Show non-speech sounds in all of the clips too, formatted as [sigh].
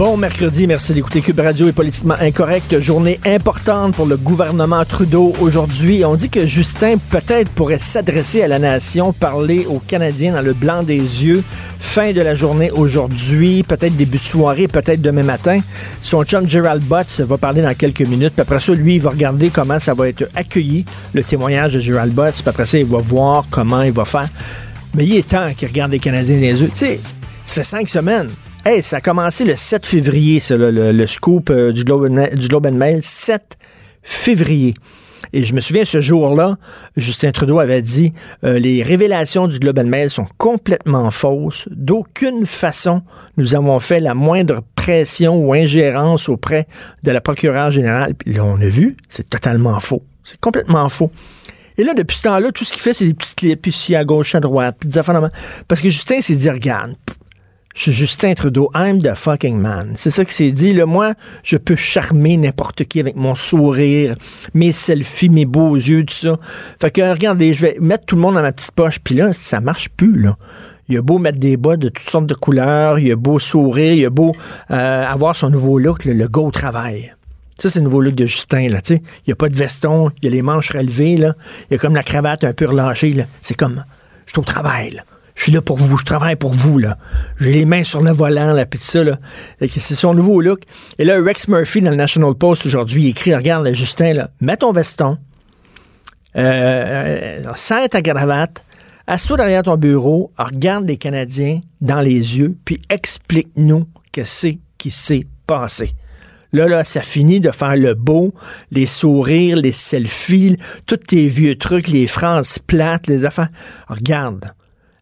Bon mercredi, merci d'écouter Cube Radio est politiquement incorrect. Journée importante pour le gouvernement Trudeau aujourd'hui. On dit que Justin peut-être pourrait s'adresser à la nation, parler aux Canadiens dans le blanc des yeux. Fin de la journée aujourd'hui, peut-être début de soirée, peut-être demain matin. Son chum Gerald Butts va parler dans quelques minutes. Puis après ça, lui, il va regarder comment ça va être accueilli, le témoignage de Gerald Butts. Puis après ça, il va voir comment il va faire. Mais il est temps qu'il regarde les Canadiens dans les yeux. Tu sais, ça fait cinq semaines. Hey, ça a commencé le 7 février, le, scoop euh, du, Globe, du Globe Mail. 7 février. Et je me souviens, ce jour-là, Justin Trudeau avait dit euh, les révélations du Globe Mail sont complètement fausses. D'aucune façon, nous avons fait la moindre pression ou ingérence auprès de la procureure générale. Puis là, on a vu, c'est totalement faux. C'est complètement faux. Et là, depuis ce temps-là, tout ce qu'il fait, c'est des petits clips ici, à gauche, à droite, puis des. Parce que Justin s'est dit, regarde, je suis Justin Trudeau, I'm the fucking man. C'est ça qu'il s'est dit. Là, moi, je peux charmer n'importe qui avec mon sourire, mes selfies, mes beaux yeux, tout ça. Fait que, regardez, je vais mettre tout le monde dans ma petite poche. Puis là, ça marche plus, là. Il a beau mettre des bas de toutes sortes de couleurs, il a beau sourire, il a beau euh, avoir son nouveau look, le, go au travail. Ça, c'est le nouveau look de Justin, là, tu sais. Il n'y a pas de veston, il a les manches relevées, là. Il a comme la cravate un peu relâchée, là. C'est comme, je suis au travail. Je suis là pour vous, je travaille pour vous, là. J'ai les mains sur le volant, là, puis tout ça, là. C'est son nouveau look. Et là, Rex Murphy, dans le National Post, aujourd'hui, écrit, regarde, là, Justin, là, mets ton veston, euh, euh, serre ta cravate, assois derrière ton bureau, regarde les Canadiens dans les yeux, puis explique-nous que c'est qui s'est passé. Là, là, ça finit de faire le beau, les sourires, les selfies, tous tes vieux trucs, les phrases plates, les affaires. Regarde,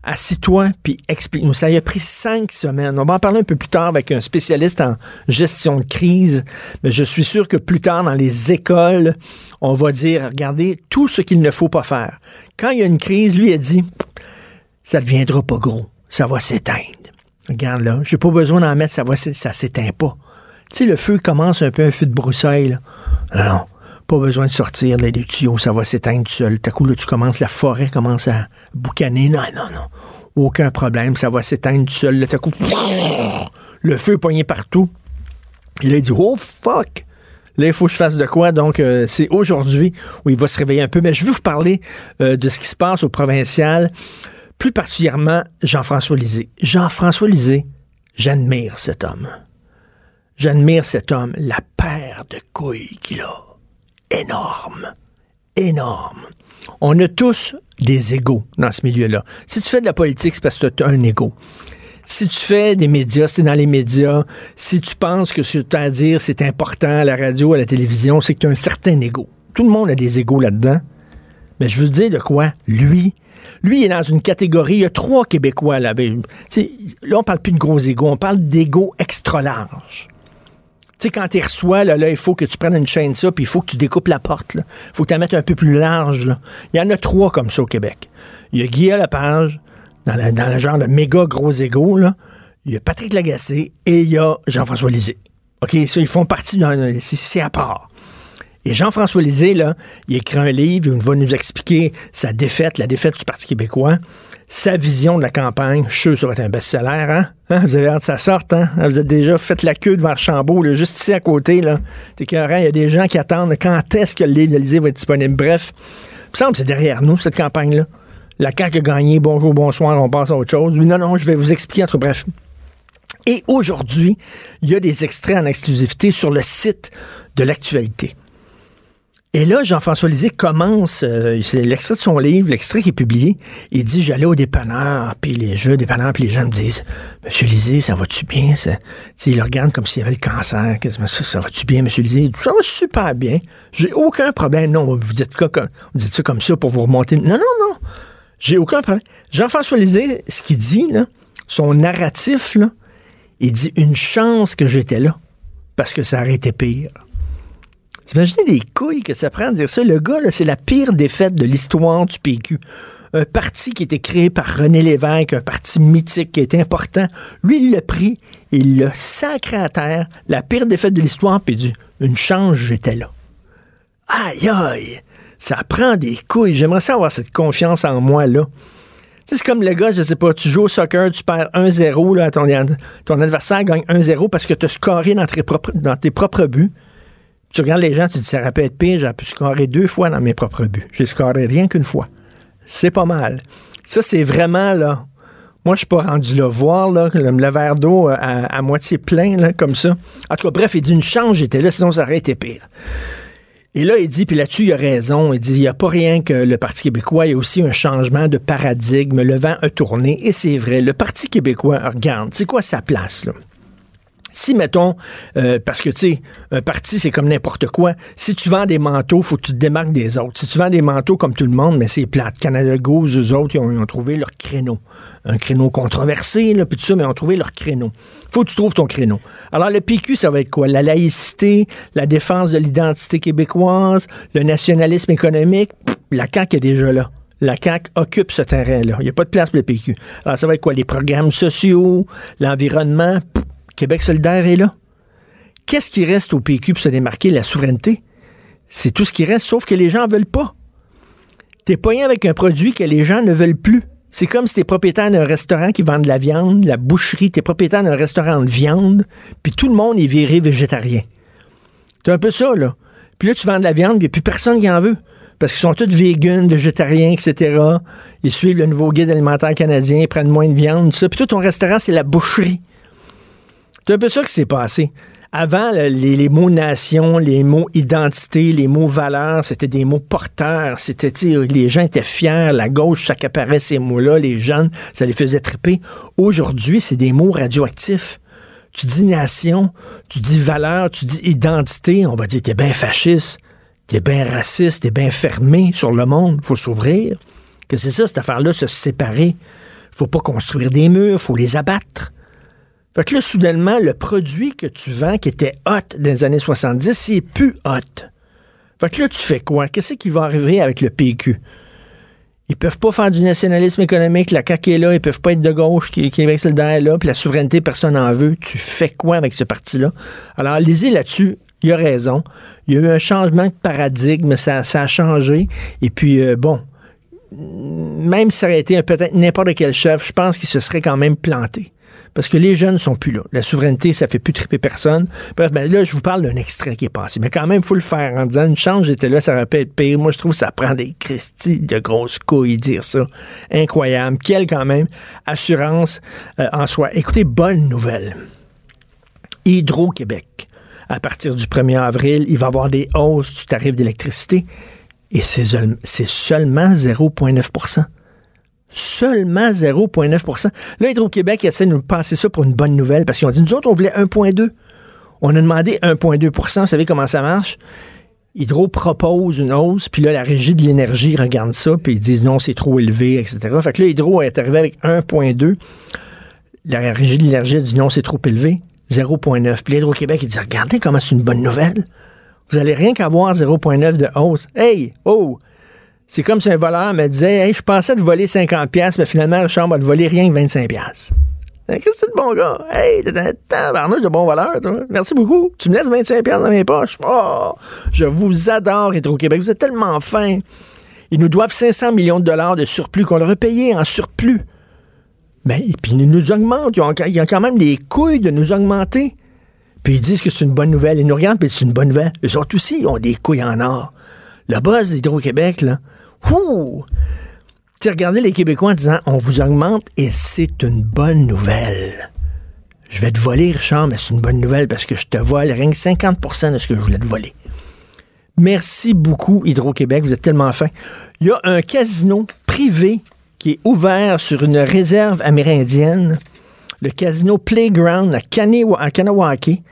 assis-toi puis explique-nous. Ça a pris cinq semaines. On va en parler un peu plus tard avec un spécialiste en gestion de crise, mais je suis sûr que plus tard dans les écoles, on va dire, regardez, tout ce qu'il ne faut pas faire. Quand il y a une crise, lui a dit, ça ne deviendra pas gros, ça va s'éteindre. Regarde là, j'ai pas besoin d'en mettre, ça va ça s'éteint pas. Tu sais, le feu commence un peu un feu de broussailles, là. Non, pas besoin de sortir là, des tuyaux, ça va s'éteindre tout seul. Tout à coup, là, tu commences, la forêt commence à boucaner. Non, non, non. Aucun problème, ça va s'éteindre tout seul. Là, le feu est poigné partout. Et là, il dit, oh fuck! Là, il faut que je fasse de quoi? Donc, euh, c'est aujourd'hui où il va se réveiller un peu. Mais je veux vous parler euh, de ce qui se passe au provincial, plus particulièrement Jean-François Lisée. Jean-François Lisée, j'admire cet homme. J'admire cet homme, la paire de couilles qu'il a. Énorme. Énorme. On a tous des égaux dans ce milieu-là. Si tu fais de la politique, c'est parce que tu as un égo. Si tu fais des médias, es dans les médias, si tu penses que ce que tu as à dire, c'est important à la radio, à la télévision, c'est que tu as un certain égo. Tout le monde a des égaux là-dedans. Mais je veux dire de quoi? Lui, lui est dans une catégorie, il y a trois Québécois là. Là, on parle plus de gros égaux, on parle d'égaux extra larges. Tu sais, quand tu reçois, là, il faut que tu prennes une chaîne ça, puis il faut que tu découpes la porte. Il faut que tu la mettes un peu plus large. Il y en a trois comme ça au Québec. Il y a Guy Lepage, dans, le genre de méga gros égo. Il y a Patrick Lagacé et il y a Jean-François Lisée. OK, ça, ils font partie d'un... C'est à part. Et Jean-François Lisée, là, il écrit un livre, il va nous expliquer sa défaite, la défaite du Parti québécois, sa vision de la campagne. Je suis sûr ça va être un best-seller, hein? Hein? Vous avez hâte que ça sorte, hein? Vous êtes déjà fait la queue devant Archambault, là, juste ici à côté, là. T'es il y a des gens qui attendent quand est-ce que le livre de Lisée va être disponible. Bref, il me semble que c'est derrière nous, cette campagne-là. La CAQ a gagné, bonjour, bonsoir, on passe à autre chose. Oui, non, non, je vais vous expliquer entre bref. Et aujourd'hui, il y a des extraits en exclusivité sur le site de l'actualité. Et là, Jean-François Lisée commence, euh, c'est l'extrait de son livre, l'extrait qui est publié. Il dit J'allais au dépanneur, puis les jeux dépanneurs, puis les gens me disent Monsieur Lisée, ça va-tu bien ça? Il le regarde comme s'il avait le cancer. Ça, ça va-tu bien, Monsieur Lisée? Ça va super bien. J'ai aucun problème. Non, vous dites, quoi, ça comme ça pour vous remonter. Non, non, non. J'ai aucun problème. Jean-François Lisée, ce qu'il dit, là, son narratif, là, il dit Une chance que j'étais là, parce que ça aurait été pire Vous imaginez les couilles que ça prend de dire ça? Le gars, c'est la pire défaite de l'histoire du PQ. Un parti qui était créé par René Lévesque, un parti mythique qui est important. Lui, il l'a pris, il l'a sacré à terre, la pire défaite de l'histoire, puis dit Une chance, j'étais là. Aïe, aïe! Ça prend des couilles. J'aimerais ça avoir cette confiance en moi, là. C'est comme le gars, je sais pas, tu joues au soccer, tu perds 1-0, là, ton, ton adversaire gagne 1-0 parce que tu as scoré dans tes propres buts. Tu regardes les gens, tu dis, ça aurait pu être pire, j'ai pu scorer deux fois dans mes propres buts. J'ai scoré rien qu'une fois. C'est pas mal. Ça, c'est vraiment, là, moi, je suis pas rendu là voir, là, le, verre d'eau à, moitié plein, là, comme ça. En tout cas, bref, il dit une chance, j'étais là, sinon ça aurait été pire. Et là, il dit, puis là-dessus, il a raison. Il dit, il n'y a pas rien que le Parti québécois, il y a aussi un changement de paradigme. Le vent a tourné. Et c'est vrai, le Parti québécois, regarde, c'est quoi sa place, là? Si, mettons, euh, parce que, tu sais, un parti, c'est comme n'importe quoi. Si tu vends des manteaux, faut que tu te démarques des autres. Si tu vends des manteaux comme tout le monde, mais c'est plate. Canada Goose, eux autres, ils ont, trouvé leur créneau. Un créneau controversé, là, puis tout ça, mais ils ont trouvé leur créneau. Faut que tu trouves ton créneau. Alors, le PQ, ça va être quoi? La laïcité, la défense de l'identité québécoise, le nationalisme économique. la CAQ est déjà là la CAQ occupe ce terrain-là. Il n'y a pas de place pour le PQ. Alors, ça va être quoi? Les programmes sociaux, l'environnement, Québec solidaire est là. Qu'est-ce qui reste au PQ pour se démarquer? La souveraineté? C'est tout ce qui reste, sauf que les gens ne veulent pas. T'es pogné avec un produit que les gens ne veulent plus. C'est comme si t'es propriétaire d'un restaurant qui vend de la viande, la boucherie, t'es propriétaire d'un restaurant de viande, puis tout le monde est viré végétarien. C'est un peu ça, là. Puis là, tu vends de la viande, il n'y a plus personne qui en veut. Parce qu'ils sont tous véganes, végétariens, etc. Ils suivent le nouveau guide alimentaire canadien, ils prennent moins de viande, tout ça. Puis tout ton restaurant, c'est la boucherie. C'est un peu ça qui s'est passé. Avant, les, mots nation, les mots identité, les mots valeur, c'était des mots porteurs. C'était, les gens étaient fiers, la gauche s'accaparait ces mots-là, les jeunes, ça les faisait triper. Aujourd'hui, c'est des mots radioactifs. Tu dis nation, tu dis valeur, tu dis identité, on va dire t'es bien fasciste, t'es bien raciste, t'es bien fermé sur le monde, faut s'ouvrir. Que c'est ça, cette affaire-là, se séparer. Faut pas construire des murs, faut les abattre. Fait que là, soudainement, le produit que tu vends, qui était hot dans les années 70, c'est plus hot. Fait que là, tu fais quoi? Qu'est-ce qui va arriver avec le PQ? Ils peuvent pas faire du nationalisme économique, la CAQ est là, ils peuvent pas être de gauche, qui, est solidaire là, puis la souveraineté, personne n'en veut. Tu fais quoi avec ce parti-là? Alors, lisez là-dessus, il a raison. Il y a eu un changement de paradigme, ça, ça a changé. Et puis, euh, bon, même si ça aurait été peut-être n'importe quel chef, je pense qu'il se serait quand même planté. Parce que les jeunes sont plus là. La souveraineté, ça fait plus triper personne. Bref, ben là, je vous parle d'un extrait qui est passé. Mais quand même, il faut le faire en disant une chance, j'étais là, ça aurait pu être pire. Moi, je trouve que ça prend des Christie de grosses couilles dire ça. Incroyable. Quelle, quand même, assurance euh, en soi. Écoutez, bonne nouvelle. Hydro-Québec. À partir du 1er avril, il va y avoir des hausses du tarif d'électricité. Et c'est seulement 0,9 Seulement 0,9% Là, Hydro-Québec essaie de nous passer ça pour une bonne nouvelle parce qu'ils ont dit, nous autres, on voulait 1,2 On a demandé 1,2% Vous savez comment ça marche? Hydro propose une hausse, puis là, la régie de l'énergie regarde ça, puis ils disent non, c'est trop élevé, etc. Fait que là, Hydro est arrivé avec 1,2. La régie de l'énergie dit non, c'est trop élevé, 0,9. Puis Hydro-Québec, il dit regardez comment c'est une bonne nouvelle. Vous allez rien qu'avoir 0,9 de hausse. Hey, oh, c'est comme si un voleur me disait Hey, je pensais te voler 50$, mais finalement, le chambre va te voler rien que 25$. Qu'est-ce que c'est de bon gars? Hey, t'es un tabarnouche de bon voleur, toi. Merci beaucoup. Tu me laisses 25$ dans mes poches. Oh, je vous adore, Hydro-Québec. Vous êtes tellement fin. Ils nous doivent 500 millions de dollars de surplus qu'on leur a payé en surplus. Mais, puis ils nous augmentent. Ils ont, quand même les couilles de nous augmenter. Puis ils disent que c'est une bonne nouvelle. Ils nous regardent, puis c'est une bonne nouvelle. Eux autres aussi, ont des couilles en or. Le boss d'Hydro-Québec, là, Ouh! Tu regardez les Québécois en disant on vous augmente et c'est une bonne nouvelle. Je vais te voler, Richard, mais c'est une bonne nouvelle parce que je te vole rien que 50% de ce que je voulais te voler. Merci beaucoup, Hydro-Québec. Vous êtes tellement fin. Il y a un casino privé qui est ouvert sur une réserve amérindienne, le casino Playground à, Kanawake.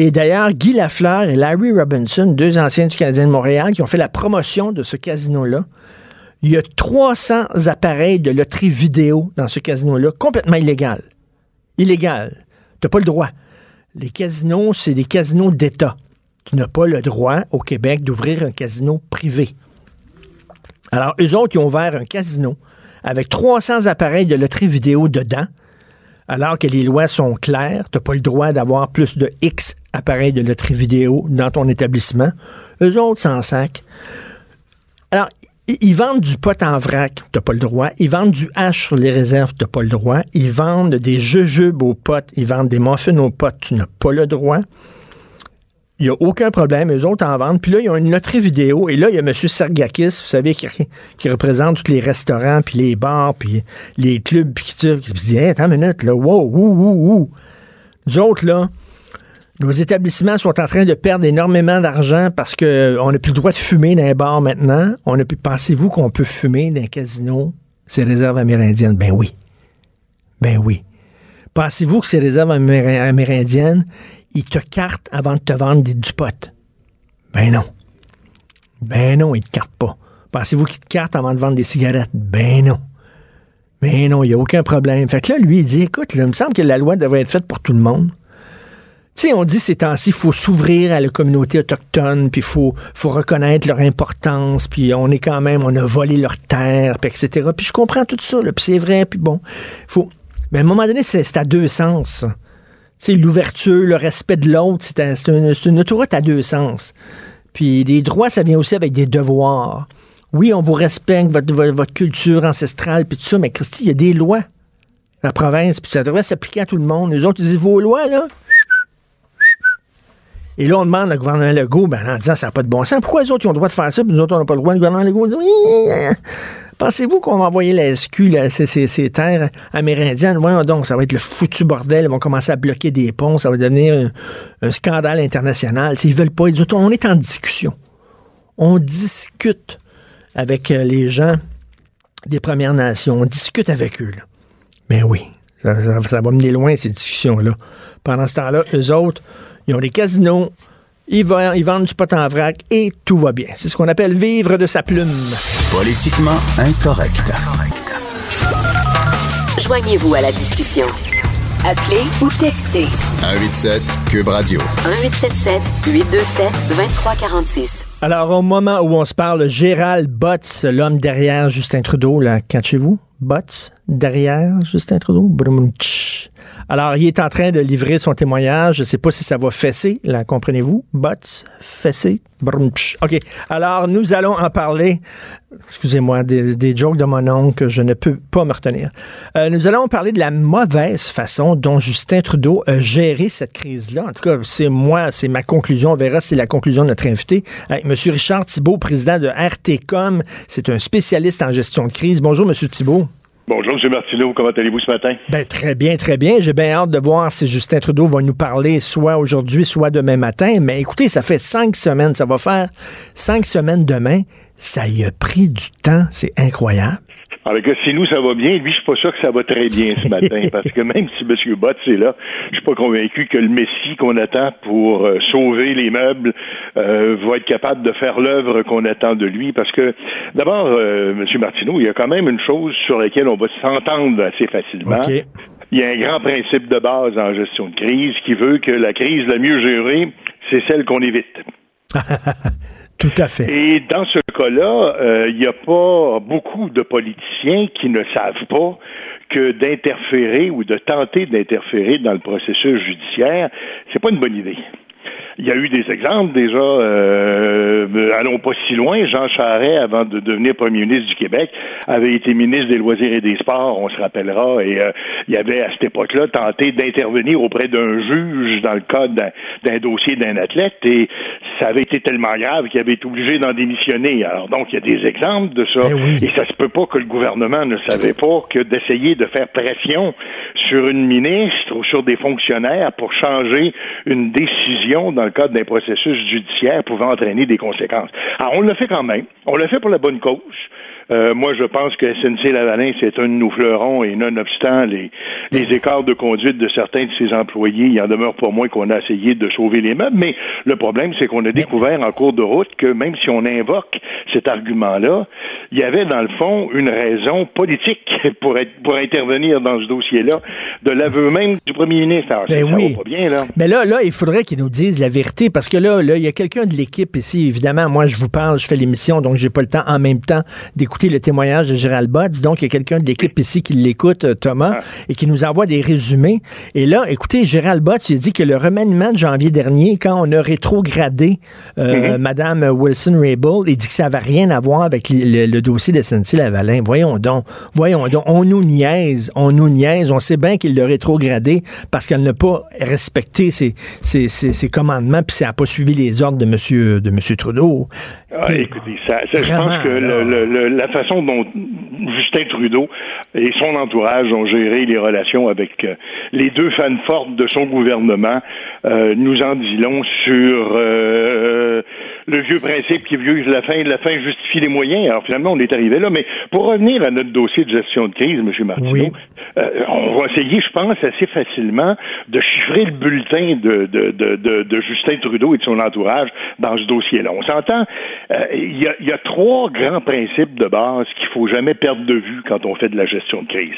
Et d'ailleurs, Guy Lafleur et Larry Robinson, deux anciens du Canadien de Montréal, qui ont fait la promotion de ce casino-là. Il y a 300 appareils de loterie vidéo dans ce casino-là, complètement illégal. Illégal. T'as pas le droit. Les casinos, c'est des casinos d'État. tu n'as pas le droit au Québec d'ouvrir un casino privé. Alors, eux autres, ils ont ouvert un casino avec 300 appareils de loterie vidéo dedans, alors que les lois sont claires. Tu n'as pas le droit d'avoir plus de X appareils de loterie vidéo dans ton établissement. Eux autres s'en sac. Alors, ils vendent du pot en vrac, t'as pas le droit. Ils vendent du hache sur les réserves, t'as pas le droit. Ils vendent des jujubes aux potes, ils vendent des muffins aux potes, tu n'as pas le droit. Il n'y a aucun problème, eux autres en vendent. Puis là, ils ont une loterie vidéo. Et là, il y a M. Sergakis, vous savez, qui, représente tous les restaurants, puis les bars, puis les clubs, puis qui, qui dit Attends une minute, là, wow, wou, wou, wou. Nous autres, là, nos établissements sont en train de perdre énormément d'argent parce qu'on euh, n'a plus le droit de fumer dans les bars maintenant. On a. Pensez-vous qu'on peut fumer dans un casino ces réserves amérindiennes? Ben oui. Ben oui. Pensez-vous que ces réserves amérindiennes, ils te cartent avant de te vendre du pot? Ben non. Ben non, ils te cartent pas. Pensez-vous qu'ils te cartent avant de vendre des cigarettes? Ben non. Ben non, il n'y a aucun problème. Fait que là, lui, il dit, écoute, il me semble que la loi devrait être faite pour tout le monde. Tu sais, on dit ces temps-ci, il faut s'ouvrir à la communauté autochtone, puis il faut, reconnaître leur importance, puis on est quand même, on a volé leur terre, puis etc. Puis je comprends tout ça, puis c'est vrai, puis bon, faut... Mais à un moment donné, c'est à deux sens. Sais, l'ouverture, le respect de l'autre, c'est une, autoroute à deux sens. Puis des droits, ça vient aussi avec des devoirs. Oui, on vous respecte, votre, votre culture ancestrale, puis tout ça, mais Christy, il y a des lois. La province, puis ça devrait s'appliquer à tout le monde. Les autres, ils disent, vos lois, là, et là, on demande au gouvernement Legault, ben, en disant ça n'a pas de bon sens. Pourquoi les autres ont le droit de faire ça, puis nous autres, on n'a pas le droit? Le gouvernement Legault dit. Pensez-vous qu'on va envoyer la SQ, ces, terres amérindiennes? Voyons donc, ça va être le foutu bordel. Ils vont commencer à bloquer des ponts. Ça va devenir un, scandale international. Ils veulent pas. Ils on est en discussion. On discute avec euh, les gens des Premières Nations. On discute avec eux. Mais oui, ça, ça va mener loin, ces discussions-là. Pendant ce temps-là, eux autres, ils ont des casinos, ils vendent, du pot en vrac et tout va bien. C'est ce qu'on appelle vivre de sa plume. Politiquement incorrect. Joignez-vous à la discussion. Appelez ou textez. 187 Cube Radio. 1877 827 2346. Alors, au moment où on se parle, Gérald Botts, l'homme derrière Justin Trudeau, là, cachez-vous? Botts, derrière Justin Trudeau? Alors, il est en train de livrer son témoignage. Je ne sais pas si ça va fesser, là, comprenez-vous? Botts, fesser. OK. Alors, nous allons en parler. Excusez-moi, des, jokes de mon oncle je ne peux pas me retenir. Euh, nous allons parler de la mauvaise façon dont Justin Trudeau a géré cette crise-là. En tout cas, c'est moi, c'est ma conclusion. On verra si c'est la conclusion de notre invité. Avec M. Richard Thibault, président de RTCOM. C'est un spécialiste en gestion de crise. Bonjour, M. Thibault. Bonjour, M. Martineau. Comment allez-vous ce matin? Ben, très bien, très bien. J'ai bien hâte de voir si Justin Trudeau va nous parler soit aujourd'hui, soit demain matin. Mais écoutez, ça fait cinq semaines. Ça va faire cinq semaines demain. Ça y a pris du temps. C'est incroyable. Alors que si nous, ça va bien, lui, je suis pas sûr que ça va très bien ce matin, [laughs] parce que même si M. Bott est là, je suis pas convaincu que le Messie qu'on attend pour euh, sauver les meubles euh, va être capable de faire l'œuvre qu'on attend de lui, parce que d'abord, euh, M. Martineau, il y a quand même une chose sur laquelle on va s'entendre assez facilement. Il y a un grand principe de base en gestion de crise qui veut que la crise la mieux gérée, c'est celle qu'on évite. [laughs] Tout à fait. Et dans ce cas-là, euh, il n'y a pas beaucoup de politiciens qui ne savent pas que d'interférer ou de tenter d'interférer dans le processus judiciaire, c'est pas une bonne idée. Il y a eu des exemples déjà. Euh, allons pas si loin. Jean Charest, avant de devenir premier ministre du Québec, avait été ministre des Loisirs et des Sports, on se rappellera, et euh, il avait à cette époque-là tenté d'intervenir auprès d'un juge dans le cadre d'un dossier d'un athlète, et ça avait été tellement grave qu'il avait été obligé d'en démissionner. Alors donc, il y a des exemples de ça, eh et ça se peut pas que le gouvernement ne savait pas que d'essayer de faire pression sur une ministre ou sur des fonctionnaires pour changer une décision dans le cadre d'un processus judiciaire pouvant entraîner des conséquences. Alors, on le fait quand même. On le fait pour la bonne cause. Euh, moi, je pense que SNC-Lavalin, c'est un de nos fleurons et nonobstant les, les écarts de conduite de certains de ses employés, il en demeure pas moins qu'on a essayé de sauver les meubles. Mais le problème, c'est qu'on a découvert en cours de route que même si on invoque cet argument-là, il y avait dans le fond une raison politique [laughs] pour, être, pour intervenir dans ce dossier-là, de l'aveu même du premier ministre. Alors, Ben ça oui. va pas bien, là. Mais là, là, il faudrait qu'ils nous disent la vérité parce que là, là, il y a quelqu'un de l'équipe ici. Évidemment, moi, je vous parle, je fais l'émission, donc j'ai pas le temps en même temps d'écouter le témoignage de Gérald Botts. Donc, il y a quelqu'un de l'équipe ici qui l'écoute, euh, Thomas, et qui nous envoie des résumés. Et là, écoutez, Gérald Botts, il dit que le remaniement de janvier dernier, quand on a rétrogradé euh, Madame Wilson-Raybould, il dit que ça n'avait rien à voir avec le, le- le dossier de SNC-Lavalin. Voyons donc, voyons donc, on nous niaise, on nous niaise. On sait bien qu'il l'a rétrogradé parce qu'elle n'a pas respecté ses, ses, ses- ses commandements puis ça n'a pas suivi les ordres de Monsieur, de monsieur Trudeau. Ah, écoutez, ça, ça, je Vraiment, pense que là. le- le- le- la façon dont Justin Trudeau et son entourage ont géré les relations avec euh, les deux fans fortes de son gouvernement euh, nous en dit sur euh, le vieux principe qui est vieux, la fin, la fin justifie les moyens. Alors finalement, on est arrivé là. Mais pour revenir à notre dossier de gestion de crise, M. Martineau, Oui. euh, on va essayer, je pense, assez facilement de chiffrer le bulletin de, de, de, Justin Trudeau et de son entourage dans ce dossier-là. On s'entend, euh, il y, y a trois grands principes de base qu'il faut jamais perdre de vue quand on fait de la gestion de crise.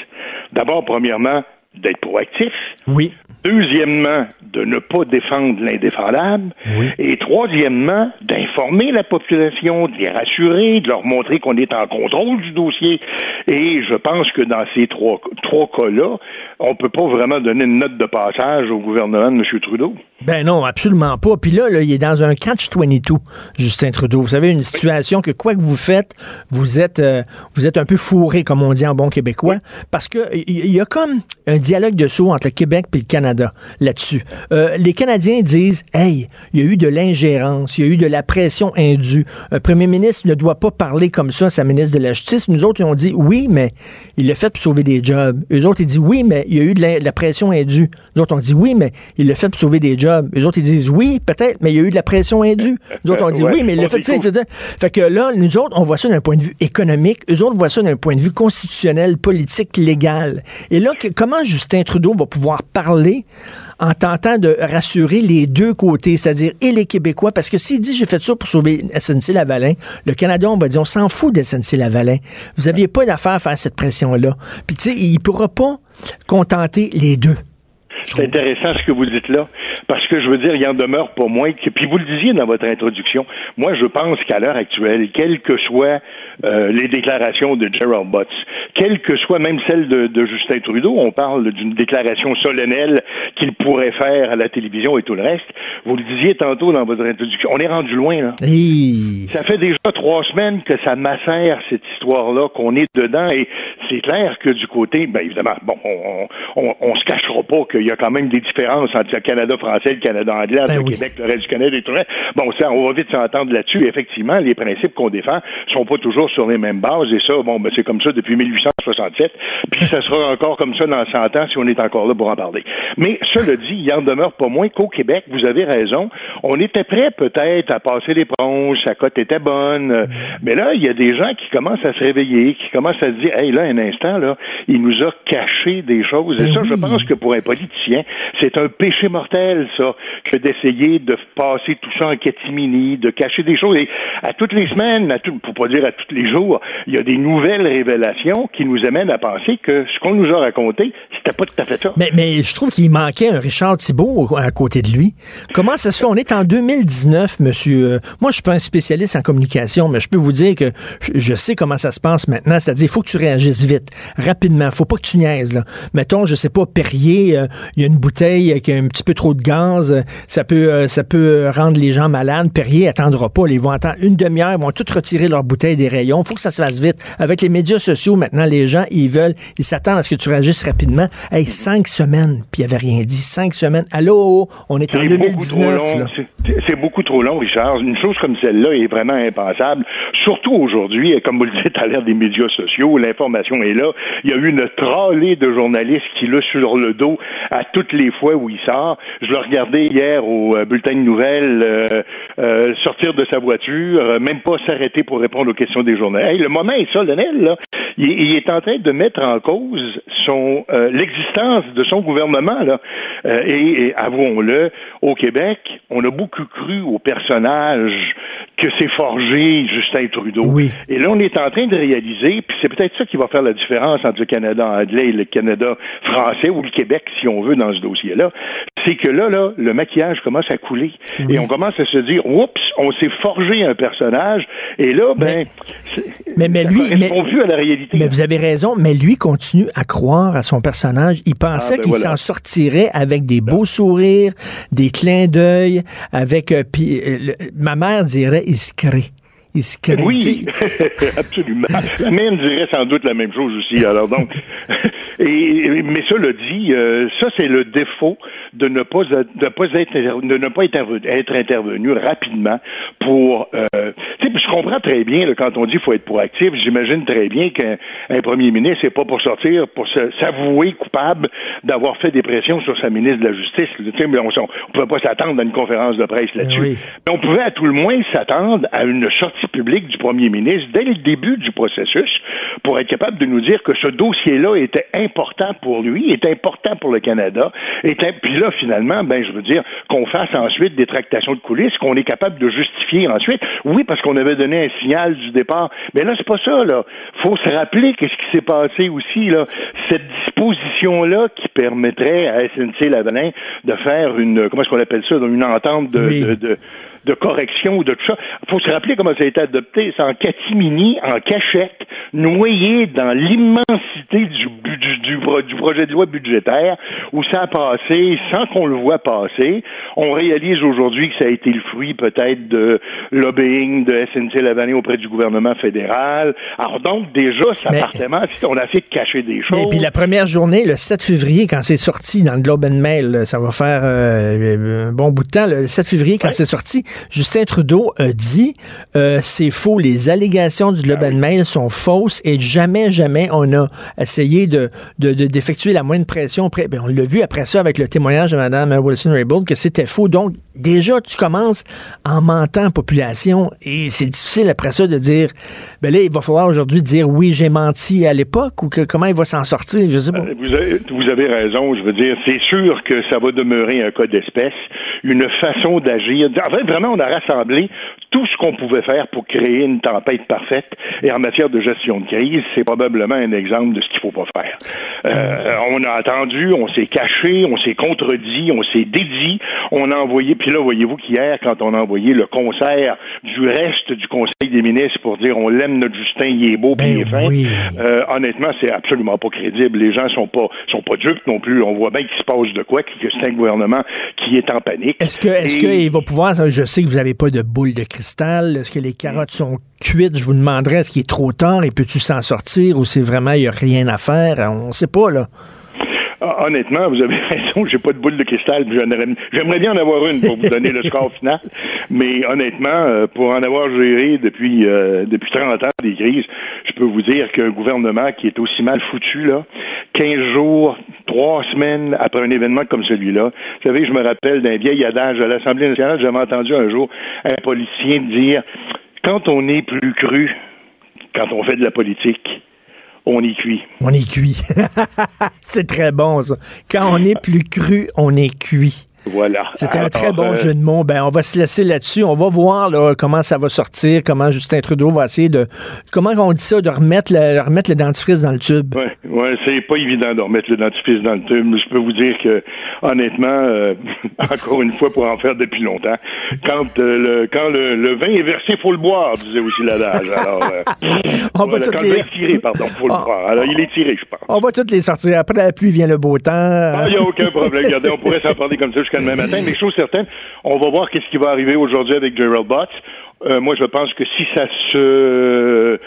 D'abord, premièrement, d'être proactif. Oui. Deuxièmement, de ne pas défendre l'indéfendable. Oui. Et troisièmement, d'informer la population, de les rassurer, de leur montrer qu'on est en contrôle du dossier. Et je pense que dans ces trois, trois cas-là, on peut pas vraiment donner une note de passage au gouvernement de M. Trudeau. Ben non, absolument pas. Puis là, là, il est dans un catch-22, Justin Trudeau. Vous savez, une situation que quoi que vous faites, vous êtes, euh, vous êtes un peu fourré, comme on dit en bon québécois, parce que il y, a comme un dialogue de saut entre le Québec et le Canada là-dessus. Euh, les Canadiens disent, hey, il y a eu de l'ingérence, il y a eu de la pression indue. Un premier ministre ne doit pas parler comme ça à sa ministre de la Justice. Nous autres, ils ont dit, oui, mais il l'a fait pour sauver des jobs. Eux autres, ils disent, oui, mais il y a eu de la, de la pression indue. Nous autres, on dit, oui, mais il l'a fait pour sauver des jobs. Eux autres, ils disent, oui, peut-être, mais il y a eu de la pression indue. [laughs] Nous autres, on dit, Ouais, oui, mais on fait. Fait que là, nous autres, on voit ça d'un point de vue économique. Eux autres voient ça d'un point de vue constitutionnel, politique, légal. Et là, que- comment Justin Trudeau va pouvoir parler en tentant de rassurer les deux côtés, c'est-à-dire et les Québécois, parce que s'il dit j'ai fait ça pour sauver SNC-Lavalin, le Canada, on va dire on s'en fout de SNC-Lavalin. Vous aviez pas d'affaire à faire cette pression-là. Puis tu sais, il pourra pas contenter les deux. C'est intéressant ce que vous dites là, parce que je veux dire, il en demeure pas moins que, puis vous le disiez dans votre introduction, moi je pense qu'à l'heure actuelle, quelles que soient euh, les déclarations de Gerald Butts, quelles que soient même celles de, de Justin Trudeau, on parle d'une déclaration solennelle qu'il pourrait faire à la télévision et tout le reste, vous le disiez tantôt dans votre introduction, on est rendu loin là. Et... Ça fait déjà trois semaines que ça macère cette histoire-là, qu'on est dedans, et c'est clair que du côté, ben évidemment, bon, on, on, on se cachera pas qu'il y a quand même des différences entre le Canada français, le Canada anglais, Ben le oui. Québec, le reste du Canada et tout le. Bon, ça, on va vite s'entendre là-dessus. Effectivement, les principes qu'on défend sont pas toujours sur les mêmes bases, et ça, bon, ben c'est comme ça depuis 1867, puis ça sera encore comme ça dans 100 ans si on est encore là pour en parler. Mais cela dit, il en demeure pas moins qu'au Québec, vous avez raison, on était prêt peut-être à passer l'éponge, sa cote était bonne, mais là, il y a des gens qui commencent à se réveiller, qui commencent à se dire, hey, là, un instant, là, il nous a caché des choses. Et Ben ça, je pense que pour un politicien, c'est un péché mortel, ça, que d'essayer de passer tout ça en catimini, de cacher des choses. Et à toutes les semaines, à tout, pour pas dire à tous les jours, il y a des nouvelles révélations qui nous amènent à penser que ce qu'on nous a raconté, c'était pas tout à fait ça. Mais, je trouve qu'il manquait un Richard Thibault au- à côté de lui. Comment ça se fait? On est en 2019, monsieur. euh, moi, je suis pas un spécialiste en communication, mais je peux vous dire que je, je sais comment ça se passe maintenant. C'est-à-dire, il faut que tu réagisses vite, rapidement. faut pas que tu niaises. Là. Mettons, je sais pas, Perrier, euh, il y a une bouteille qui a un petit peu trop de gaz. euh, ça peut euh, ça peut rendre les gens malades. Perrier attendra pas. Ils vont attendre une demi-heure. Ils vont tout retirer leur bouteille des rayons. faut que ça se fasse vite. Avec les médias sociaux maintenant, les gens, ils veulent, ils s'attendent à ce que tu réagisses rapidement. Hey, cinq semaines, puis il avait rien dit. Cinq semaines. Allô, on est, en 2019. C'est beaucoup trop long, Richard. Une chose comme celle-là est vraiment impensable. Surtout aujourd'hui, comme vous le dites à l'ère des médias sociaux, l'information est là. Il y a eu une tralée de journalistes qui l'a sur le dos à toutes les fois où il sort. Je le regardais hier au euh, bulletin de nouvelles euh, euh, sortir de sa voiture, même pas s'arrêter pour répondre aux questions des journalistes. le moment est solennel, là. Il, est en train de mettre en cause son l'existence de son gouvernement, là. et avouons-le, au Québec, on a beaucoup cru au personnage que s'est forgé Justin Trudeau. Oui. Et là, on est en train de réaliser, puis c'est peut-être ça qui va faire la différence entre le Canada anglais et le Canada français ou le Québec, si on veut, dans ce dossier-là, c'est que là, là, le maquillage commence à couler. Et on commence à se dire, oups, on s'est forgé un personnage, et là, ben, mais, mais, lui, mais, à la réalité. Mais vous avez raison, mais lui continue à croire à son personnage. Il pensait ah, ben qu'il s'en sortirait avec des beaux sourires, des clins d'œil, avec, euh, puis euh, ma mère dirait, il se crée. Il se. Oui, [laughs] absolument. La mienne dirait sans doute la même chose aussi. Alors donc, [laughs] et, mais cela dit, euh, ça c'est le défaut de ne pas de pas être de ne pas être, intervenu rapidement pour. Euh, tu sais, je comprends très bien là, quand on dit qu'il faut être proactif. J'imagine très bien qu'un premier ministre c'est pas pour sortir pour s'avouer coupable d'avoir fait des pressions sur sa ministre de la Justice. Tu sais, on, ne pouvait pas s'attendre à une conférence de presse là-dessus. Mais on pouvait à tout le moins s'attendre à une sortie public du premier ministre dès le début du processus pour être capable de nous dire que ce dossier-là était important pour lui, était important pour le Canada. Et puis là, finalement, ben, je veux dire, qu'on fasse ensuite des tractations de coulisses, qu'on est capable de justifier ensuite. Oui, parce qu'on avait donné un signal du départ. Mais là, c'est pas ça, là. Faut se rappeler qu'est-ce qui s'est passé aussi, là. Cette disposition-là qui permettrait à SNC-Lavalin de faire une, comment est-ce qu'on appelle ça, une entente de, de de correction ou de tout ça. Il faut se rappeler comment ça a été adopté. C'est en catimini, en cachette, noyé dans l'immensité du, du, du, du, projet de loi budgétaire où ça a passé sans qu'on le voit passer. On réalise aujourd'hui que ça a été le fruit peut-être de lobbying de SNC Lavalin auprès du gouvernement fédéral. Alors donc, déjà, ça partait mal. On a fait de cacher des choses. Et puis la première journée, le 7 février, quand c'est sorti dans le Globe and Mail, ça va faire euh, un bon bout de temps, le 7 février, quand c'est sorti, Justin Trudeau a dit euh, c'est faux, les allégations du Globe and Mail sont fausses et jamais, jamais on a essayé de, d'effectuer la moindre pression. Ben, on l'a vu après ça avec le témoignage de Mme Wilson-Raybould que c'était faux. Donc, déjà, tu commences en mentant la population et c'est difficile après ça de dire ben là, il va falloir aujourd'hui dire oui, j'ai menti à l'époque ou que, comment il va s'en sortir, je sais pas. Euh, vous avez, vous avez raison, je veux dire, c'est sûr que ça va demeurer un cas d'espèce, une façon d'agir. En fait, vraiment, on a rassemblé tout ce qu'on pouvait faire pour créer une tempête parfaite. Et en matière de gestion de crise, c'est probablement un exemple de ce qu'il faut pas faire. Euh, on a attendu, on s'est caché, on s'est contredit, on s'est dédit, on a envoyé, puis là, voyez-vous qu'hier, quand on a envoyé le concert du reste du Conseil des ministres pour dire on l'aime notre Justin, il est beau, puis il est fin, ben euh, honnêtement, c'est absolument pas crédible. Les gens sont pas sont pas dupes non plus. On voit bien qu'il se passe de quoi, que c'est un gouvernement qui est en panique. Est-ce que est-ce qu'il va pouvoir, je sais que vous n'avez pas de boule de est-ce que les carottes sont cuites? Je vous demanderais, est-ce qu'il est trop tard? Et peux-tu s'en sortir ou c'est vraiment, il n'y a rien à faire? On ne sait pas, là. Ah, honnêtement, vous avez [laughs] raison, j'ai pas de boule de cristal. J'aimerais bien en avoir une pour vous donner le score final. Mais honnêtement, euh, pour en avoir géré depuis euh, depuis 30 ans des crises, peux vous dire qu'un gouvernement qui est aussi mal foutu, là, 15 jours, trois semaines après un événement comme celui-là, vous savez, je me rappelle d'un vieil adage à l'Assemblée nationale, j'avais entendu un jour un policier dire quand on est plus cru, quand on fait de la politique, on est cuit. On est cuit. [laughs] c'est très bon, ça. Quand on est plus cru, on est cuit. Voilà. C'était un très bon euh, jeu de mots. Ben, on va se laisser là-dessus. On va voir comment ça va sortir, comment Justin Trudeau va essayer de. Comment on dit ça, de remettre le, remettre le dentifrice dans le tube. Oui, ouais, c'est pas évident de remettre le dentifrice dans le tube. Mais je peux vous dire que, honnêtement, euh, [laughs] encore une fois, pour en faire depuis longtemps, quand, euh, le, quand le, vin est versé, il faut le boire, disait aussi l'adage. [laughs] Alors, on va toutes les... tiré, pardon, faut le ah. boire. Alors, il est tiré, je pense. On va toutes les sortir. Après la pluie vient le beau temps. Ah, il n'y a aucun problème. Regardez, on pourrait s'en parler comme ça jusqu'à demain matin, mais chose certaine, on va voir qu'est-ce qui va arriver aujourd'hui avec Gerald Butts. Euh, moi, je pense que si ça se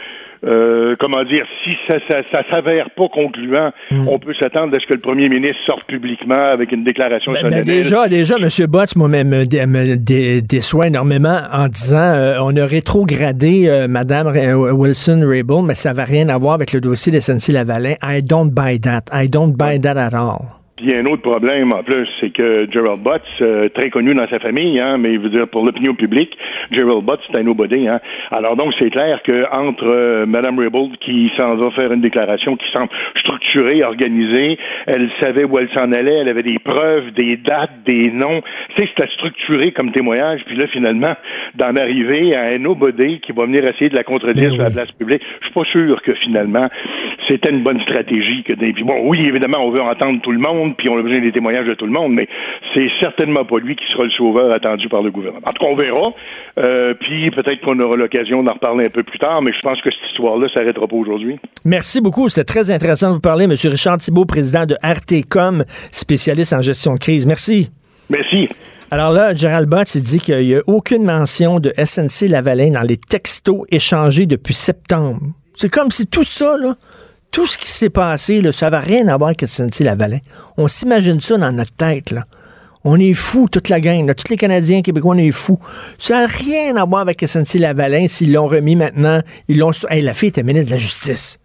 euh, comment dire, si ça, ça, ça s'avère pas concluant, hmm. on peut s'attendre à ce que le premier ministre sorte publiquement avec une déclaration ben, ben solennelle. déjà, déjà, M. Botts, moi-même, me, déçoit énormément en disant euh, on a rétrogradé euh, Mme Wilson-Raybould, mais ça va rien à voir avec le dossier de SNC-Lavalin. I don't buy that. I don't buy that at all. Puis il y a un autre problème en plus, c'est que Gerald Butts, euh, très connu dans sa famille, hein, mais il veut dire pour l'opinion publique, Gerald Butts c'est un nobody. Hein. Alors donc c'est clair que entre euh, Madame Raybould qui s'en va faire une déclaration qui semble structurée, organisée, elle savait où elle s'en allait, elle avait des preuves, des dates, des noms. C'est c'était structuré comme témoignage. Puis là finalement d'en arriver à un nobody qui va venir essayer de la contredire ben sur la place publique, je suis pas sûr que finalement c'était une bonne stratégie que bon oui évidemment on veut entendre tout le monde puis on a besoin des témoignages de tout le monde, mais c'est certainement pas lui qui sera le sauveur attendu par le gouvernement. En tout cas, on verra. Euh, puis peut-être qu'on aura l'occasion d'en reparler un peu plus tard, mais je pense que cette histoire-là s'arrêtera pas aujourd'hui. Merci beaucoup. C'était très intéressant de vous parler, M. Richard Thibault, président de RTCOM, spécialiste en gestion de crise. Merci. Merci. Alors là, Gérald Bott, il dit qu'il n'y a aucune mention de SNC Lavalin dans les textos échangés depuis septembre. C'est comme si tout ça, là, tout ce qui s'est passé, là, ça va rien à voir avec SNC-Lavalin. On s'imagine ça dans notre tête, là. On est fous, toute la gang, là, tous les Canadiens québécois, on est fous. Ça n'a rien à voir avec SNC-Lavalin s'ils l'ont remis maintenant. Ils l'ont... Hey, la fille était ministre de la Justice.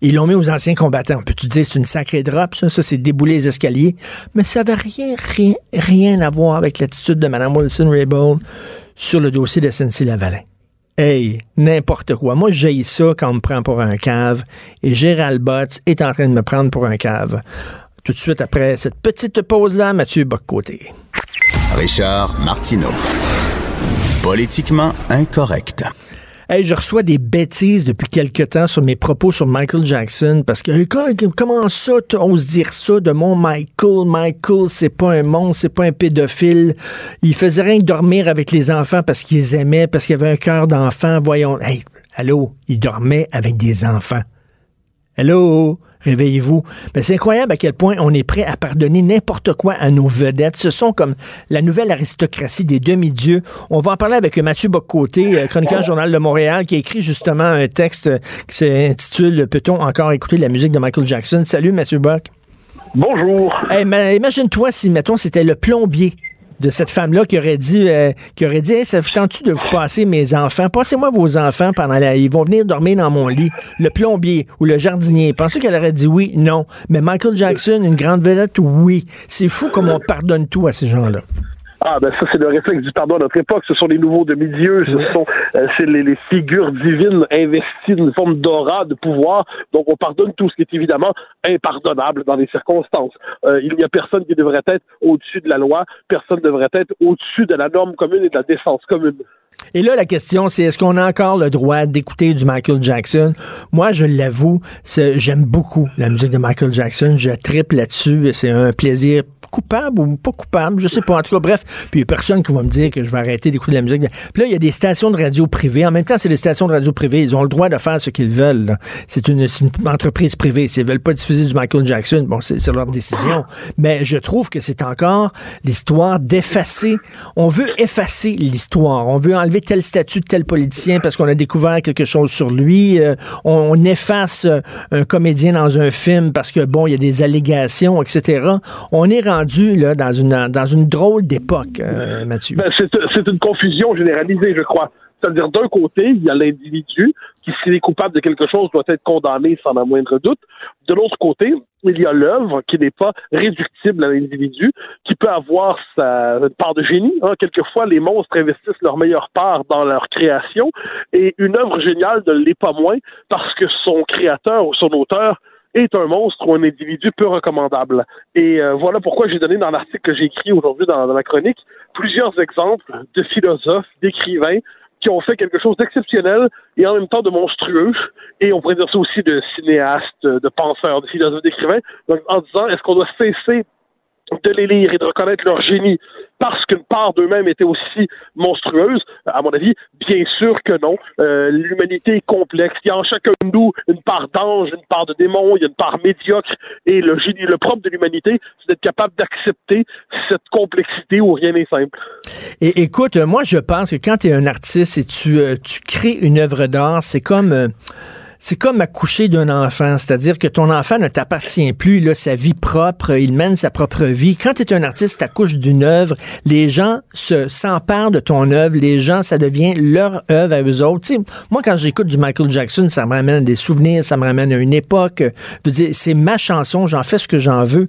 Ils l'ont mis aux anciens combattants. Peux-tu dire c'est une sacrée drop, ça? Ça, c'est débouler les escaliers. Mais ça n'avait rien, rien, rien à voir avec l'attitude de Mme Wilson-Raybould sur le dossier de SNC-Lavalin. Hey, n'importe quoi. Moi, j'ai ça quand on me prend pour un cave. Et Gérald Botts est en train de me prendre pour un cave. Tout de suite après cette petite pause-là, Mathieu Boccoté. Richard Martineau. Politiquement incorrect. Hey, je reçois des bêtises depuis quelque temps sur mes propos sur Michael Jackson parce que comment ça oses dire ça de mon Michael? Michael c'est pas un monstre c'est pas un pédophile. Il faisait rien que dormir avec les enfants parce qu'ils aimaient parce qu'il avait un cœur d'enfant. Voyons hey allô? Il dormait avec des enfants. Allô? Réveillez-vous. Ben, c'est incroyable à quel point on est prêt à pardonner n'importe quoi à nos vedettes. Ce sont comme la nouvelle aristocratie des demi-dieux. On va en parler avec Mathieu Boccoté, euh, chroniqueur Journal de Montréal, qui a écrit justement un texte qui s'intitule Peut-on encore écouter la musique de Michael Jackson? Salut Mathieu Bock. Bonjour. Imagine-toi si, mettons, c'était le plombier de cette femme-là qui aurait dit, euh, qui aurait dit, ça vous tente-tu de vous passer mes enfants? Passez-moi vos enfants pendant la, ils vont venir dormir dans mon lit. Le plombier ou le jardinier. Pensez qu'elle aurait dit oui? Non. Mais Michael Jackson, une grande vedette, oui. C'est fou comme on pardonne tout à ces gens-là. Ah ben ça c'est le réflexe du pardon à notre époque. Ce sont les nouveaux demi-dieux, ce sont euh, c'est les, figures divines investies d'une forme d'aura, de pouvoir. Donc on pardonne tout ce qui est évidemment impardonnable dans les circonstances. Euh, il n'y a personne qui devrait être au-dessus de la loi, personne ne devrait être au-dessus de la norme commune et de la décence commune. Et là, la question, c'est est-ce qu'on a encore le droit d'écouter du Michael Jackson? Moi, je l'avoue, j'aime beaucoup la musique de Michael Jackson. Je triple là-dessus. C'est un plaisir coupable ou pas coupable, je sais pas. En tout cas, bref, puis il n'y a personne qui va me dire que je vais arrêter d'écouter la musique. Puis là, il y a des stations de radio privées. En même temps, c'est des stations de radio privées. Ils ont le droit de faire ce qu'ils veulent. C'est une, entreprise privée. S'ils veulent pas diffuser du Michael Jackson, bon, c'est leur décision. Mais je trouve que c'est encore l'histoire d'effacer. On veut effacer l'histoire. On veut enlever tel statut de tel politicien parce qu'on a découvert quelque chose sur lui. Euh, on, efface euh, un comédien dans un film parce que, bon, il y a des allégations, etc. On est là, dans, une, dans une drôle d'époque, euh, Mathieu. Ben, c'est une confusion généralisée, je crois. C'est-à-dire, d'un côté, il y a l'individu qui, s'il est coupable de quelque chose, doit être condamné sans la moindre doute. De l'autre côté, il y a l'œuvre qui n'est pas réductible à l'individu, qui peut avoir sa part de génie. Hein. Quelquefois, les monstres investissent leur meilleure part dans leur création, et une œuvre géniale ne l'est pas moins parce que son créateur ou son auteur est un monstre ou un individu peu recommandable. Et euh, voilà pourquoi j'ai donné dans l'article que j'ai écrit aujourd'hui dans, la chronique plusieurs exemples de philosophes, d'écrivains qui ont fait quelque chose d'exceptionnel et en même temps de monstrueux. Et on pourrait dire ça aussi de cinéastes, de penseurs, de philosophes, d'écrivains. Donc, en disant, est-ce qu'on doit cesser de les lire et de reconnaître leur génie parce qu'une part d'eux-mêmes était aussi monstrueuse, à mon avis, bien sûr que non. Euh, l'humanité est complexe. Il y a en chacun de nous une part d'ange, une part de démon, il y a une part médiocre. Et le génie, le propre de l'humanité, c'est d'être capable d'accepter cette complexité où rien n'est simple. Et écoute, moi, je pense que quand tu es un artiste et tu, euh, tu crées une œuvre d'art, c'est comme... Euh, c'est comme accoucher d'un enfant, c'est-à-dire que ton enfant ne t'appartient plus, là, sa vie propre, il mène sa propre vie. Quand tu es un artiste, accouches d'une œuvre, les gens se s'emparent de ton œuvre, les gens, ça devient leur œuvre à eux autres. moi, quand j'écoute du Michael Jackson, ça me ramène des souvenirs, ça me ramène à une époque. C'est ma chanson, j'en fais ce que j'en veux.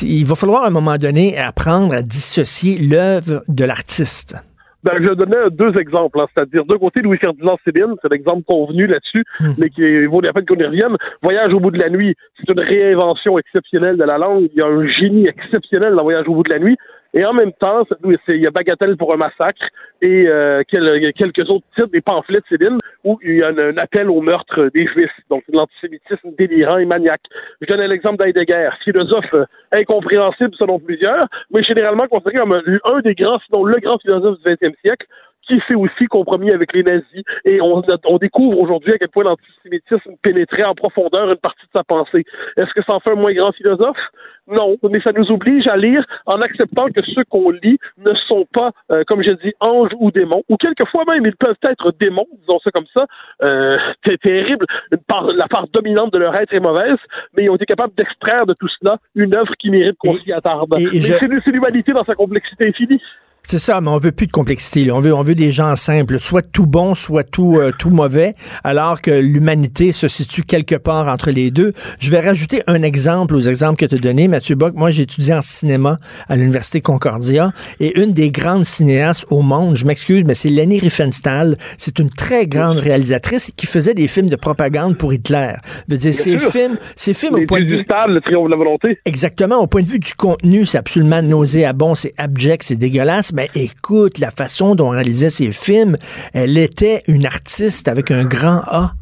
Il va falloir à un moment donné apprendre à dissocier l'œuvre de l'artiste. Ben, je vais donner deux exemples, hein. c'est-à-dire d'un côté Louis Ferdinand Céline, c'est l'exemple convenu là-dessus, hmm. mais qui vaut la peine qu'on y revienne. Voyage au bout de la nuit, c'est une réinvention exceptionnelle de la langue. Il y a un génie exceptionnel dans Voyage au bout de la nuit. Et en même temps, il y a Bagatelle pour un massacre et euh, quelques autres titres, des pamphlets de Céline, où il y a un, appel au meurtre des Juifs. Donc, l'antisémitisme délirant et maniaque. Je donne l'exemple d'Heidegger, philosophe euh, incompréhensible selon plusieurs, mais généralement considéré comme un, des grands, sinon le grand philosophe du XXe siècle, qui s'est aussi compromis avec les nazis. Et on, on découvre aujourd'hui à quel point l'antisémitisme pénétrait en profondeur une partie de sa pensée. Est-ce que ça en fait un moins grand philosophe? Non, mais ça nous oblige à lire en acceptant que ceux qu'on lit ne sont pas, euh, comme je dis, anges ou démons, ou quelquefois même ils peuvent être démons, disons ça comme ça. Euh, c'est terrible. la part dominante de leur être est mauvaise, mais ils ont été capables d'extraire de tout cela une œuvre qui mérite qu'on s'y attarde. Mais c'est l'humanité dans sa complexité infinie. C'est ça, mais on veut plus de complexité. On veut, on veut des gens simples, soit tout bon, soit tout, euh, tout mauvais, alors que l'humanité se situe quelque part entre les deux. Je vais rajouter un exemple aux exemples que tu as donnés, Mathieu Bock. Moi, j'ai étudié en cinéma à l'Université Concordia et une des grandes cinéastes au monde, je m'excuse, mais c'est Leni Riefenstahl. C'est une très grande réalisatrice qui faisait des films de propagande pour Hitler. Je veux dire, ces films, ces films au point de vue... le triomphe de la volonté. Exactement. Au point de vue du contenu, c'est absolument nauséabond, c'est abject, c'est dégueulasse mais écoute, la façon dont on réalisait ses films, elle était une artiste avec un grand A.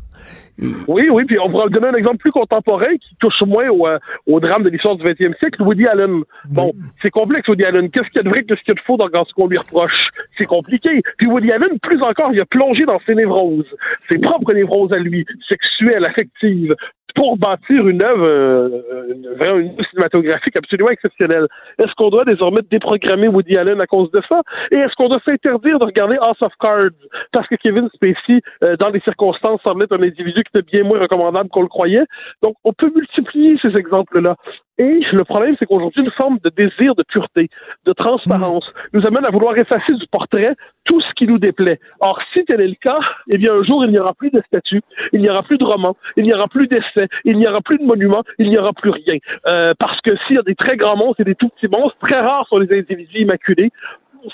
Oui, oui, puis on pourrait donner un exemple plus contemporain qui touche moins au, euh, au drame de l'histoire du 20e siècle, Woody Allen. Bon, c'est complexe, Woody Allen. Qu'est-ce qu'il y a de vrai, qu'est-ce qu'il y a de faux dans ce qu'on lui reproche? C'est compliqué. Puis Woody Allen, plus encore, il a plongé dans ses névroses, ses propres névroses à lui, sexuelles, affectives, pour bâtir une œuvre, euh, une cinématographique absolument exceptionnelle. Est-ce qu'on doit désormais déprogrammer Woody Allen à cause de ça? Et est-ce qu'on doit s'interdire de regarder House of Cards? Parce que Kevin Spacey, euh, dans les circonstances, semble être un individu qui était bien moins recommandable qu'on le croyait? Donc, on peut multiplier ces exemples-là. Et le problème, c'est qu'aujourd'hui, une forme de désir de pureté, de transparence, nous amène à vouloir effacer du portrait tout ce qui nous déplaît. Or, si tel est le cas, eh bien, un jour, il n'y aura plus de statues, il n'y aura plus de romans, il n'y aura plus d'essais, il n'y aura plus de monuments, il n'y aura plus rien. Euh, parce que s'il y a des très grands monstres et des tout petits monstres, très rares sont les individus immaculés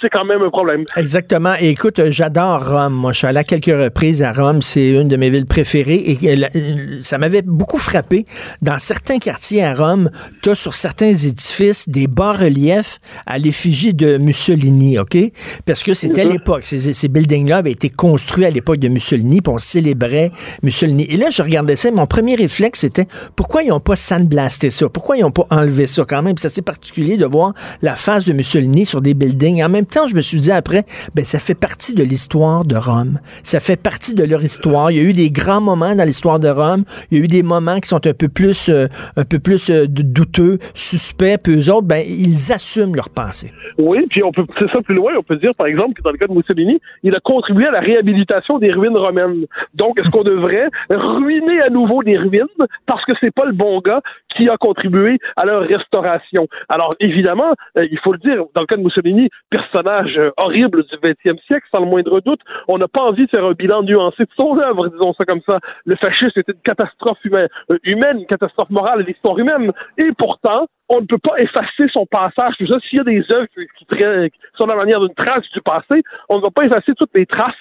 c'est quand même un problème. Exactement. Et écoute, j'adore Rome. Moi, je suis allé à quelques reprises à Rome. C'est une de mes villes préférées. Et ça m'avait beaucoup frappé. Dans certains quartiers à Rome, tu as sur certains édifices des bas-reliefs à l'effigie de Mussolini, OK? Parce que c'était l'époque. Ces, ces buildings-là avaient été construits à l'époque de Mussolini, puis on célébrait Mussolini. Et là, je regardais ça, mon premier réflexe, c'était pourquoi ils n'ont pas sandblasté ça? Pourquoi ils n'ont pas enlevé ça quand même? C'est assez particulier de voir la face de Mussolini sur des buildings en même temps, je me suis dit après, ben ça fait partie de l'histoire de Rome. Ça fait partie de leur histoire. Il y a eu des grands moments dans l'histoire de Rome. Il y a eu des moments qui sont un peu plus, euh, un peu plus euh, douteux, suspects. Puis autres, ben ils assument leur passé. Oui, puis on peut pousser ça plus loin. On peut dire, par exemple, que dans le cas de Mussolini, il a contribué à la réhabilitation des ruines romaines. Donc, est-ce qu'on devrait ruiner à nouveau des ruines parce que c'est pas le bon gars qui a contribué à leur restauration? Alors, évidemment, euh, il faut le dire, dans le cas de Mussolini, personnage euh, horrible du 20e siècle, sans le moindre doute. On n'a pas envie de faire un bilan nuancé de son œuvre, disons ça comme ça. Le fascisme était une catastrophe humaine, euh, humaine une catastrophe morale de l'histoire humaine. Et pourtant, on ne peut pas effacer son passage. Tout ça, s'il y a des œuvres qui, qui sont la manière d'une trace du passé, on ne va pas effacer toutes les traces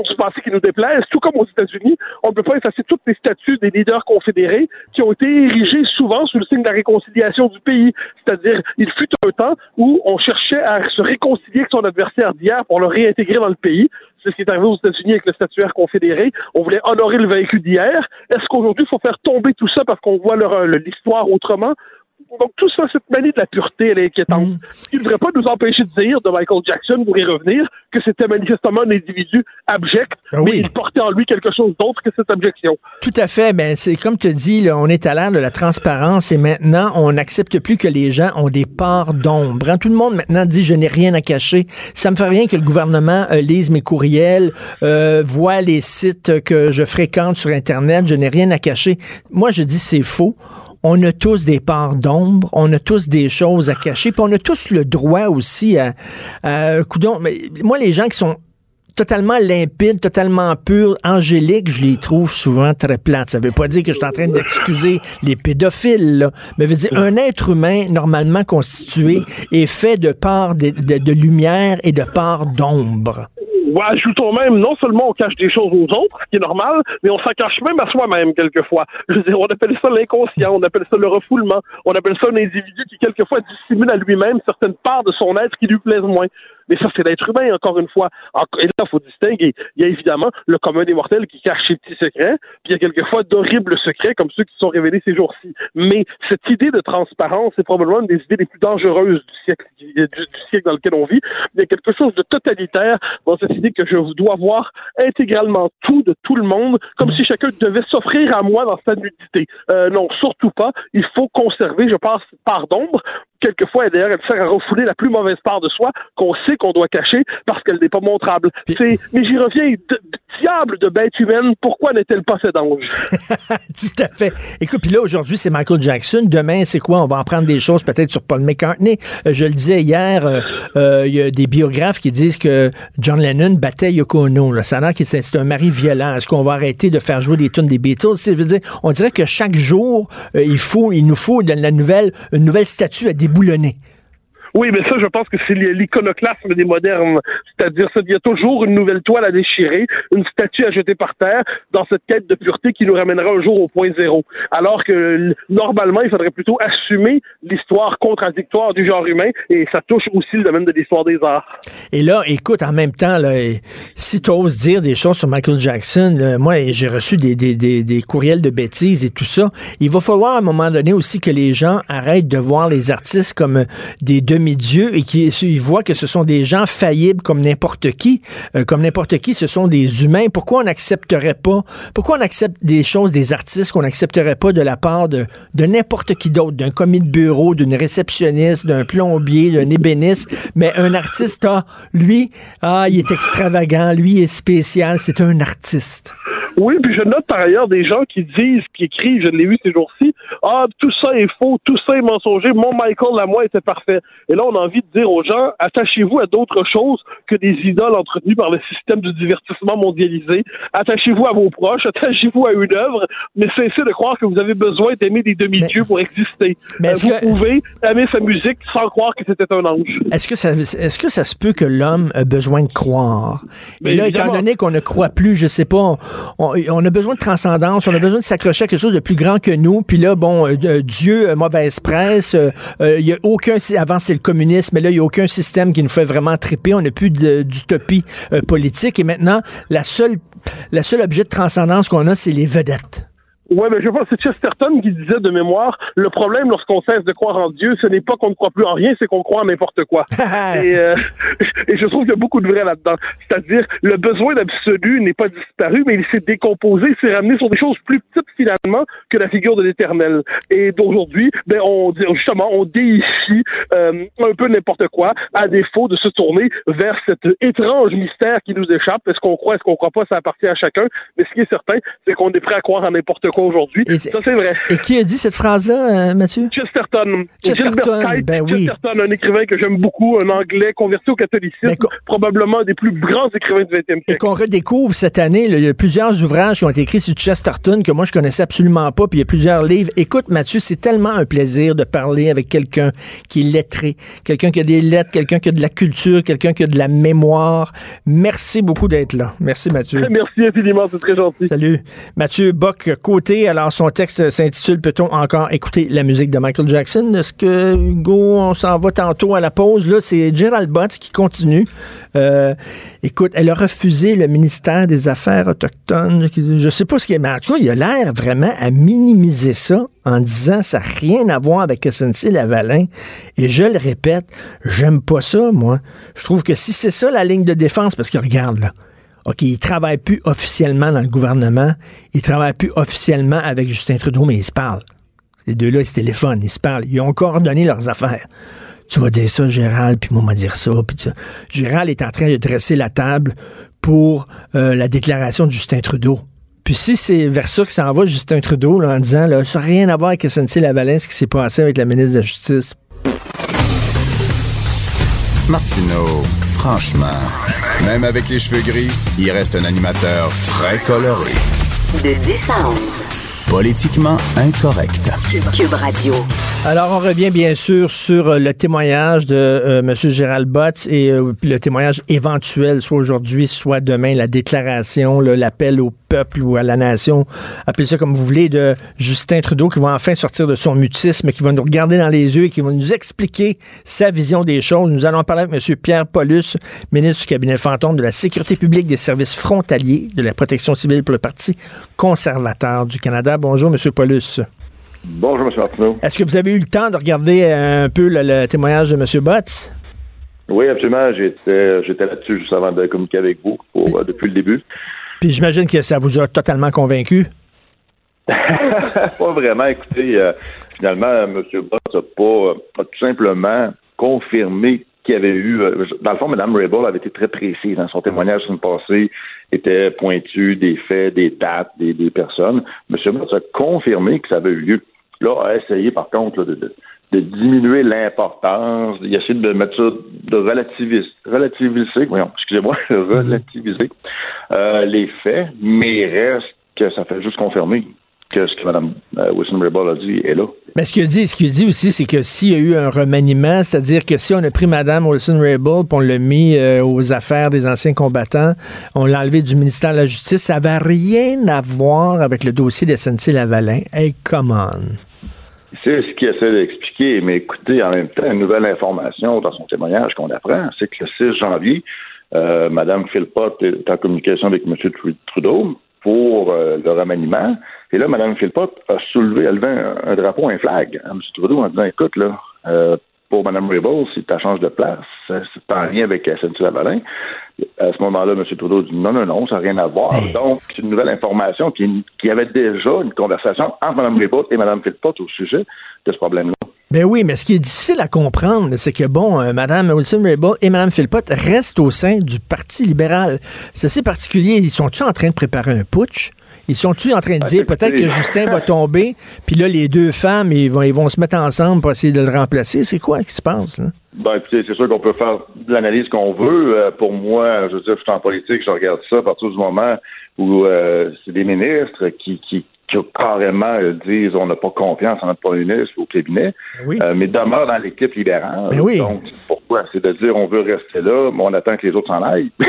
du passé qui nous déplaise, tout comme aux États-Unis, on ne peut pas effacer toutes les statues des leaders confédérés qui ont été érigées souvent sous le signe de la réconciliation du pays. C'est-à-dire, il fut un temps où on cherchait à se réconcilier avec son adversaire d'hier pour le réintégrer dans le pays. C'est ce qui est arrivé aux États-Unis avec le statuaire confédéré. On voulait honorer le véhicule d'hier. Est-ce qu'aujourd'hui, il faut faire tomber tout ça parce qu'on voit l'histoire autrement? Donc, tout ça, cette manie de la pureté, elle est inquiétante. Mm. Qui ne devrait pas nous empêcher de dire de Michael Jackson, pour y revenir, que c'était manifestement un individu abject, Ah mais oui. il portait en lui quelque chose d'autre que cette abjection. Tout à fait. Ben, c'est comme tu dis, là, on est à l'ère de la transparence et maintenant, on n'accepte plus que les gens ont des parts d'ombre. Hein, Tout le monde maintenant dit je n'ai rien à cacher. Ça me fait rien que le gouvernement euh, lise mes courriels, euh, voit les sites que je fréquente sur Internet. Je n'ai rien à cacher. Moi, je dis c'est faux. On a tous des parts d'ombre, on a tous des choses à cacher, puis on a tous le droit aussi à, à mais moi les gens qui sont totalement limpides, totalement purs, angéliques, je les trouve souvent très plates. Ça veut pas dire que je suis en train d'excuser les pédophiles, là, mais veut dire un être humain normalement constitué est fait de parts de, de- de lumière et de parts d'ombre. Ouais, ajoutons même, non seulement on cache des choses aux autres, ce qui est normal, mais on s'en cache même à soi-même quelquefois. [laughs] Je veux dire, on appelle ça l'inconscient, on appelle ça le refoulement, on appelle ça un individu qui quelquefois dissimule à lui-même certaines parts de son être qui lui plaisent moins. Mais ça, c'est l'être humain, encore une fois. Et là, il faut distinguer. Il y a évidemment le commun des mortels qui cache ses petits secrets, puis il y a quelquefois d'horribles secrets comme ceux qui sont révélés ces jours-ci. Mais cette idée de transparence, c'est probablement une des idées les plus dangereuses du siècle, du, siècle dans lequel on vit. Il y a quelque chose de totalitaire dans cette idée que je dois voir intégralement tout de tout le monde, comme si chacun devait s'offrir à moi dans sa nudité. Euh, non, surtout pas. Il faut conserver, je pense, part d'ombre. Quelquefois, et d'ailleurs, elle sert à refouler la plus mauvaise part de soi qu'on sait qu'on doit cacher parce qu'elle n'est pas montrable. C'est, mais j'y reviens, de- de- diable de bête humaine, pourquoi n'est-elle pas cet ange? [laughs] Tout à fait. Écoute, puis là, aujourd'hui, c'est Michael Jackson. Demain, c'est quoi? On va en prendre des choses peut-être sur Paul McCartney. Euh, je le disais hier, euh, euh, il y a des biographes qui disent que John Lennon battait Yoko Ono. Là. Ça a l'air que c'est c'est un mari violent. Est-ce qu'on va arrêter de faire jouer des tunes des Beatles? C'est- Je veux dire, on dirait que chaque jour, il faut, il nous faut dans la nouvelle, une nouvelle statue à déboulonner. Oui, mais ça, je pense que c'est l'iconoclasme des modernes. C'est-à-dire, il y a toujours une nouvelle toile à déchirer, une statue à jeter par terre dans cette quête de pureté qui nous ramènera un jour au point zéro. Alors que, normalement, il faudrait plutôt assumer l'histoire contradictoire du genre humain et ça touche aussi le domaine de l'histoire des arts. Et là, écoute, en même temps, là, si tu oses dire des choses sur Michael Jackson, moi, j'ai reçu des, des, courriels de bêtises et tout ça. Il va falloir à un moment donné aussi que les gens arrêtent de voir les artistes comme des demi-dieux et qu'ils voient que ce sont des gens faillibles comme n'importe qui. Euh, comme n'importe qui, ce sont des humains. Pourquoi on n'accepterait pas, pourquoi on accepte des choses des artistes qu'on n'accepterait pas de la part de, de n'importe qui d'autre, d'un commis de bureau, d'une réceptionniste, d'un plombier, d'un ébéniste, mais un artiste, ah, lui, ah, il est extravagant, lui il est spécial, c'est un artiste. Oui, puis je note par ailleurs des gens qui disent, qui écrivent, je l'ai vu ces jours-ci, ah, tout ça est faux, tout ça est mensonger, mon Michael à moi était parfait. Et là, on a envie de dire aux gens, attachez-vous à d'autres choses que des idoles entretenues par le système du divertissement mondialisé. Attachez-vous à vos proches, attachez-vous à une œuvre, mais cessez de croire que vous avez besoin d'aimer des demi-dieux pour exister. Mais Euh, vous que- pouvez aimer sa musique sans croire que c'était un ange. Est-ce que ça, est-ce que ça se peut que l'homme a besoin de croire? Mais Et là, évidemment. étant donné qu'on ne croit plus, je sais pas, on, on a besoin de transcendance, on a besoin de s'accrocher à quelque chose de plus grand que nous. Puis là, bon, euh, euh, Dieu, euh, mauvaise presse, il y a aucun, avant c'est le communisme, mais là, il y a aucun système qui nous fait vraiment triper. On n'a plus d'utopie politique. Et maintenant, la seule, la seule objet de transcendance qu'on a, c'est les vedettes. Ouais, mais je pense que c'est Chesterton qui disait de mémoire, le problème lorsqu'on cesse de croire en Dieu, ce n'est pas qu'on ne croit plus en rien, c'est qu'on croit en n'importe quoi. [laughs] et, euh, et je trouve qu'il y a beaucoup de vrai là-dedans. C'est-à-dire, le besoin d'absolu n'est pas disparu, mais il s'est décomposé, s'est ramené sur des choses plus petites finalement que la figure de l'éternel. Et d'aujourd'hui, ben, on dit- justement, on déifie euh, un peu n'importe quoi, à défaut de se tourner vers cet étrange mystère qui nous échappe. Est-ce qu'on croit, est-ce qu'on croit pas, ça appartient à chacun. Mais ce qui est certain, c'est qu'on est prêt à croire en n'importe quoi aujourd'hui. Et Ça, c'est vrai. Et qui a dit cette phrase-là, euh, Mathieu? Chesterton. Chesterton, ben oui. Chesterton, un écrivain que j'aime beaucoup, un anglais converti au catholicisme, co- probablement un des plus grands écrivains du 20e Et siècle. qu'on redécouvre cette année, là, il y a plusieurs ouvrages qui ont été écrits sur Chesterton que moi je connaissais absolument pas, puis il y a plusieurs livres. Écoute, Mathieu, c'est tellement un plaisir de parler avec quelqu'un qui est lettré, quelqu'un qui a des lettres, quelqu'un qui a de la culture, quelqu'un qui a de la mémoire. Merci beaucoup d'être là. Merci, Mathieu. Merci infiniment, c'est très gentil. Salut. Mathieu Bock, côté Alors, son texte s'intitule Peut-on encore écouter la musique de Michael Jackson? Est-ce que, Hugo, on s'en va tantôt à la pause? Là, c'est Gerald Butts qui continue. Euh, écoute, elle a refusé le ministère des Affaires autochtones. Je sais pas ce qui est, mais en tout cas, il a l'air vraiment à minimiser ça en disant ça n'a rien à voir avec SNC-Lavalin. Et je le répète, j'aime pas ça, moi. Je trouve que si c'est ça la ligne de défense, parce que regarde, là, OK, il ne travaille plus officiellement dans le gouvernement, il ne travaille plus officiellement avec Justin Trudeau, mais ils se parlent. Les deux-là, ils se téléphonent, ils se parlent. Ils ont coordonné leurs affaires. Tu vas dire ça, Gérald, puis moi, on va dire ça. Gérald est en train de dresser la table pour euh, la déclaration de Justin Trudeau. Puis si c'est vers ça que s'en va Justin Trudeau en disant là, ça n'a rien à voir avec SNC Lavalin, ce qui s'est passé avec la ministre de la Justice. Martineau, franchement, même avec les cheveux gris, il reste un animateur très coloré. De 10 à 11. Politiquement incorrect. Cube Radio. Alors, on revient bien sûr sur euh, le témoignage de euh, M. Gérald Botts et euh, le témoignage éventuel, soit aujourd'hui, soit demain, la déclaration, l'appel au peuple ou à la nation, appelez ça comme vous voulez, de Justin Trudeau qui va enfin sortir de son mutisme, qui va nous regarder dans les yeux et qui va nous expliquer sa vision des choses. Nous allons parler avec M. Pierre Paulus, ministre du cabinet fantôme de la Sécurité publique des services frontaliers de la protection civile pour le Parti conservateur du Canada. Bonjour, M. Paulus. Bonjour, M. Martineau. Est-ce que vous avez eu le temps de regarder un peu le, le témoignage de M. Botts? Oui, absolument. J'étais, j'étais là-dessus juste avant de communiquer avec vous pour, euh, depuis le début. Puis j'imagine que ça vous a totalement convaincu. [laughs] pas vraiment. Écoutez, euh, finalement, M. Botts n'a pas, a tout simplement confirmé qu'il y avait eu. euh, dans le fond, Mme Rabel avait été très précise dans son témoignage sur le passé, était pointu des faits, des dates, des, personnes. M. Botts a confirmé que ça avait eu lieu. Là, a essayé, par contre, de, diminuer l'importance. Il a essayé de mettre ça, de relativiser, relativiser voyons, excusez-moi, [laughs] relativiser euh, les faits, mais reste que ça fait juste confirmer que ce que Mme euh, Wilson-Raybould a dit est là. Mais ce qu'il dit, ce qu'il dit aussi, c'est que s'il y a eu un remaniement, c'est-à-dire que si on a pris Mme Wilson-Raybould puis on l'a mis euh, aux affaires des anciens combattants, on l'a enlevé du ministère de la Justice, ça n'avait rien à voir avec le dossier de SNC-Lavalin. Hey, come on! C'est ce qu'il essaie d'expliquer, mais écoutez, en même temps, une nouvelle information dans son témoignage qu'on apprend, c'est que le 6 janvier, euh, Mme Philpott est en communication avec M. Trudeau pour euh, le remaniement. Et là, Mme Philpott a soulevé, elle levé un, un drapeau, un flag à M. Trudeau en disant, écoute, là, euh, pour Mme Raybould, si tu changes de place, c'est en lien avec SNC-Lavalin. À ce moment-là, M. Trudeau dit non, non, non, ça n'a rien à voir. Donc, c'est une nouvelle information qui, qui avait déjà une conversation entre Mme Raybould et Mme Philpott au sujet de ce problème-là. Ben oui, mais ce qui est difficile à comprendre, c'est que, bon, euh, Mme Wilson-Raybould et Mme Philpott restent au sein du Parti libéral. C'est assez particulier. Ils sont-ils en train de préparer un putsch? Ils sont-ils en train de Ah, dire peut-être que. Justin va [laughs] tomber, puis là, les deux femmes, ils vont, ils vont se mettre ensemble pour essayer de le remplacer? C'est quoi qui se passe? Là? Ben, écoutez, c'est sûr qu'on peut faire l'analyse qu'on veut. Euh, pour moi, je veux dire, je suis en politique, je regarde ça à partir du moment où euh, c'est des ministres qui, qui, qui carrément euh, disent on n'a pas confiance en notre premier ministre ou au cabinet, Oui. euh, mais demeurent dans l'équipe libérale. Ben oui. Donc, pourquoi? C'est de dire on veut rester là, mais on attend que les autres s'en aillent. [laughs]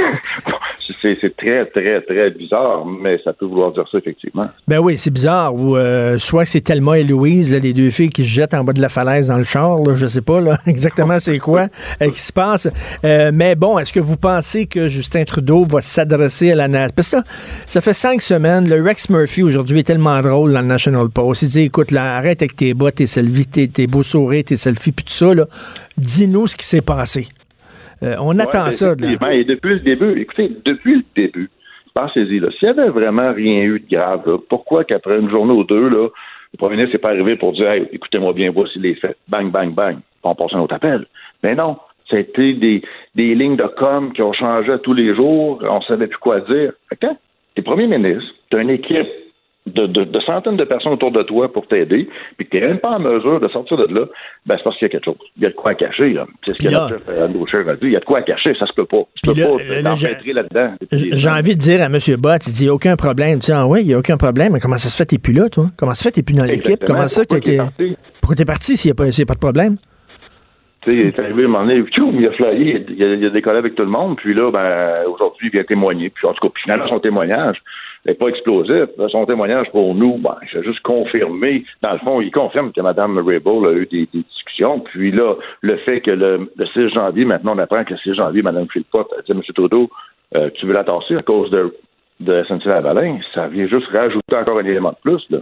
c'est, très, très, très bizarre, mais ça peut vouloir dire ça, effectivement. Ben oui, c'est bizarre. Ou euh, soit c'est Thelma et Louise, là, les deux filles qui se jettent en bas de la falaise dans le char. Là, je sais pas là, [laughs] exactement c'est quoi euh, qui se passe. Euh, mais bon, est-ce que vous pensez que Justin Trudeau va s'adresser à la nation? Parce que ça, ça fait cinq semaines. Le Rex Murphy aujourd'hui est tellement drôle dans le National Post. Il dit, écoute, là, arrête avec tes bas, tes selfies, tes, tes beaux sourires, tes selfies, puis tout ça. Dis-nous ce qui s'est passé. Euh, on attend ça. de là. Et depuis le début, écoutez, depuis le début, pensez-y, là, s'il n'y avait vraiment rien eu de grave, là, pourquoi qu'après une journée ou deux, là, le premier ministre n'est pas arrivé pour dire hey, écoutez-moi bien, voici les faits. Bang, bang, bang. On passe un autre appel. Mais non. Ça a été des, des lignes de com qui ont changé tous les jours. On ne savait plus quoi dire. Quand tu es premier ministre, tu as une équipe de, de- de centaines de personnes autour de toi pour t'aider, puis que tu n'es même pas en mesure de sortir de là, ben c'est parce qu'il y a quelque chose. Il y a de quoi cacher. là. C'est ce que là- notre euh, a dit. Il y a de quoi cacher. Ça se peut pas. Tu peux là, pas euh, t'empêtrer là-dedans. J- J'ai envie de dire à M. Bott, il dit, aucun problème. Tu dis, ah oui, il n'y a aucun problème. Mais comment ça se fait, t'es plus là, toi? Comment ça se fait, t'es plus dans l'équipe? Comment ça que t'es. parti? Pourquoi t'es parti s'il n'y a, pas- a de problème? Tu sais, il est arrivé à un moment donné, il a flyé, il a, il a décollé avec tout le monde, puis là, ben, aujourd'hui, il vient témoigner. Puis en tout cas, puis finalement, son témoignage n'est pas explosif. Son témoignage pour nous, ben, j'ai juste confirmé. Dans le fond, il confirme que Mme Raybould a eu des, discussions. Puis là, le fait que le, 6 janvier, maintenant, on apprend que le 6 janvier, Mme Philpott a dit M. Trudeau, euh, tu veux la tasser à cause de, de SNC-Lavalin, ça vient juste rajouter encore un élément de plus, là.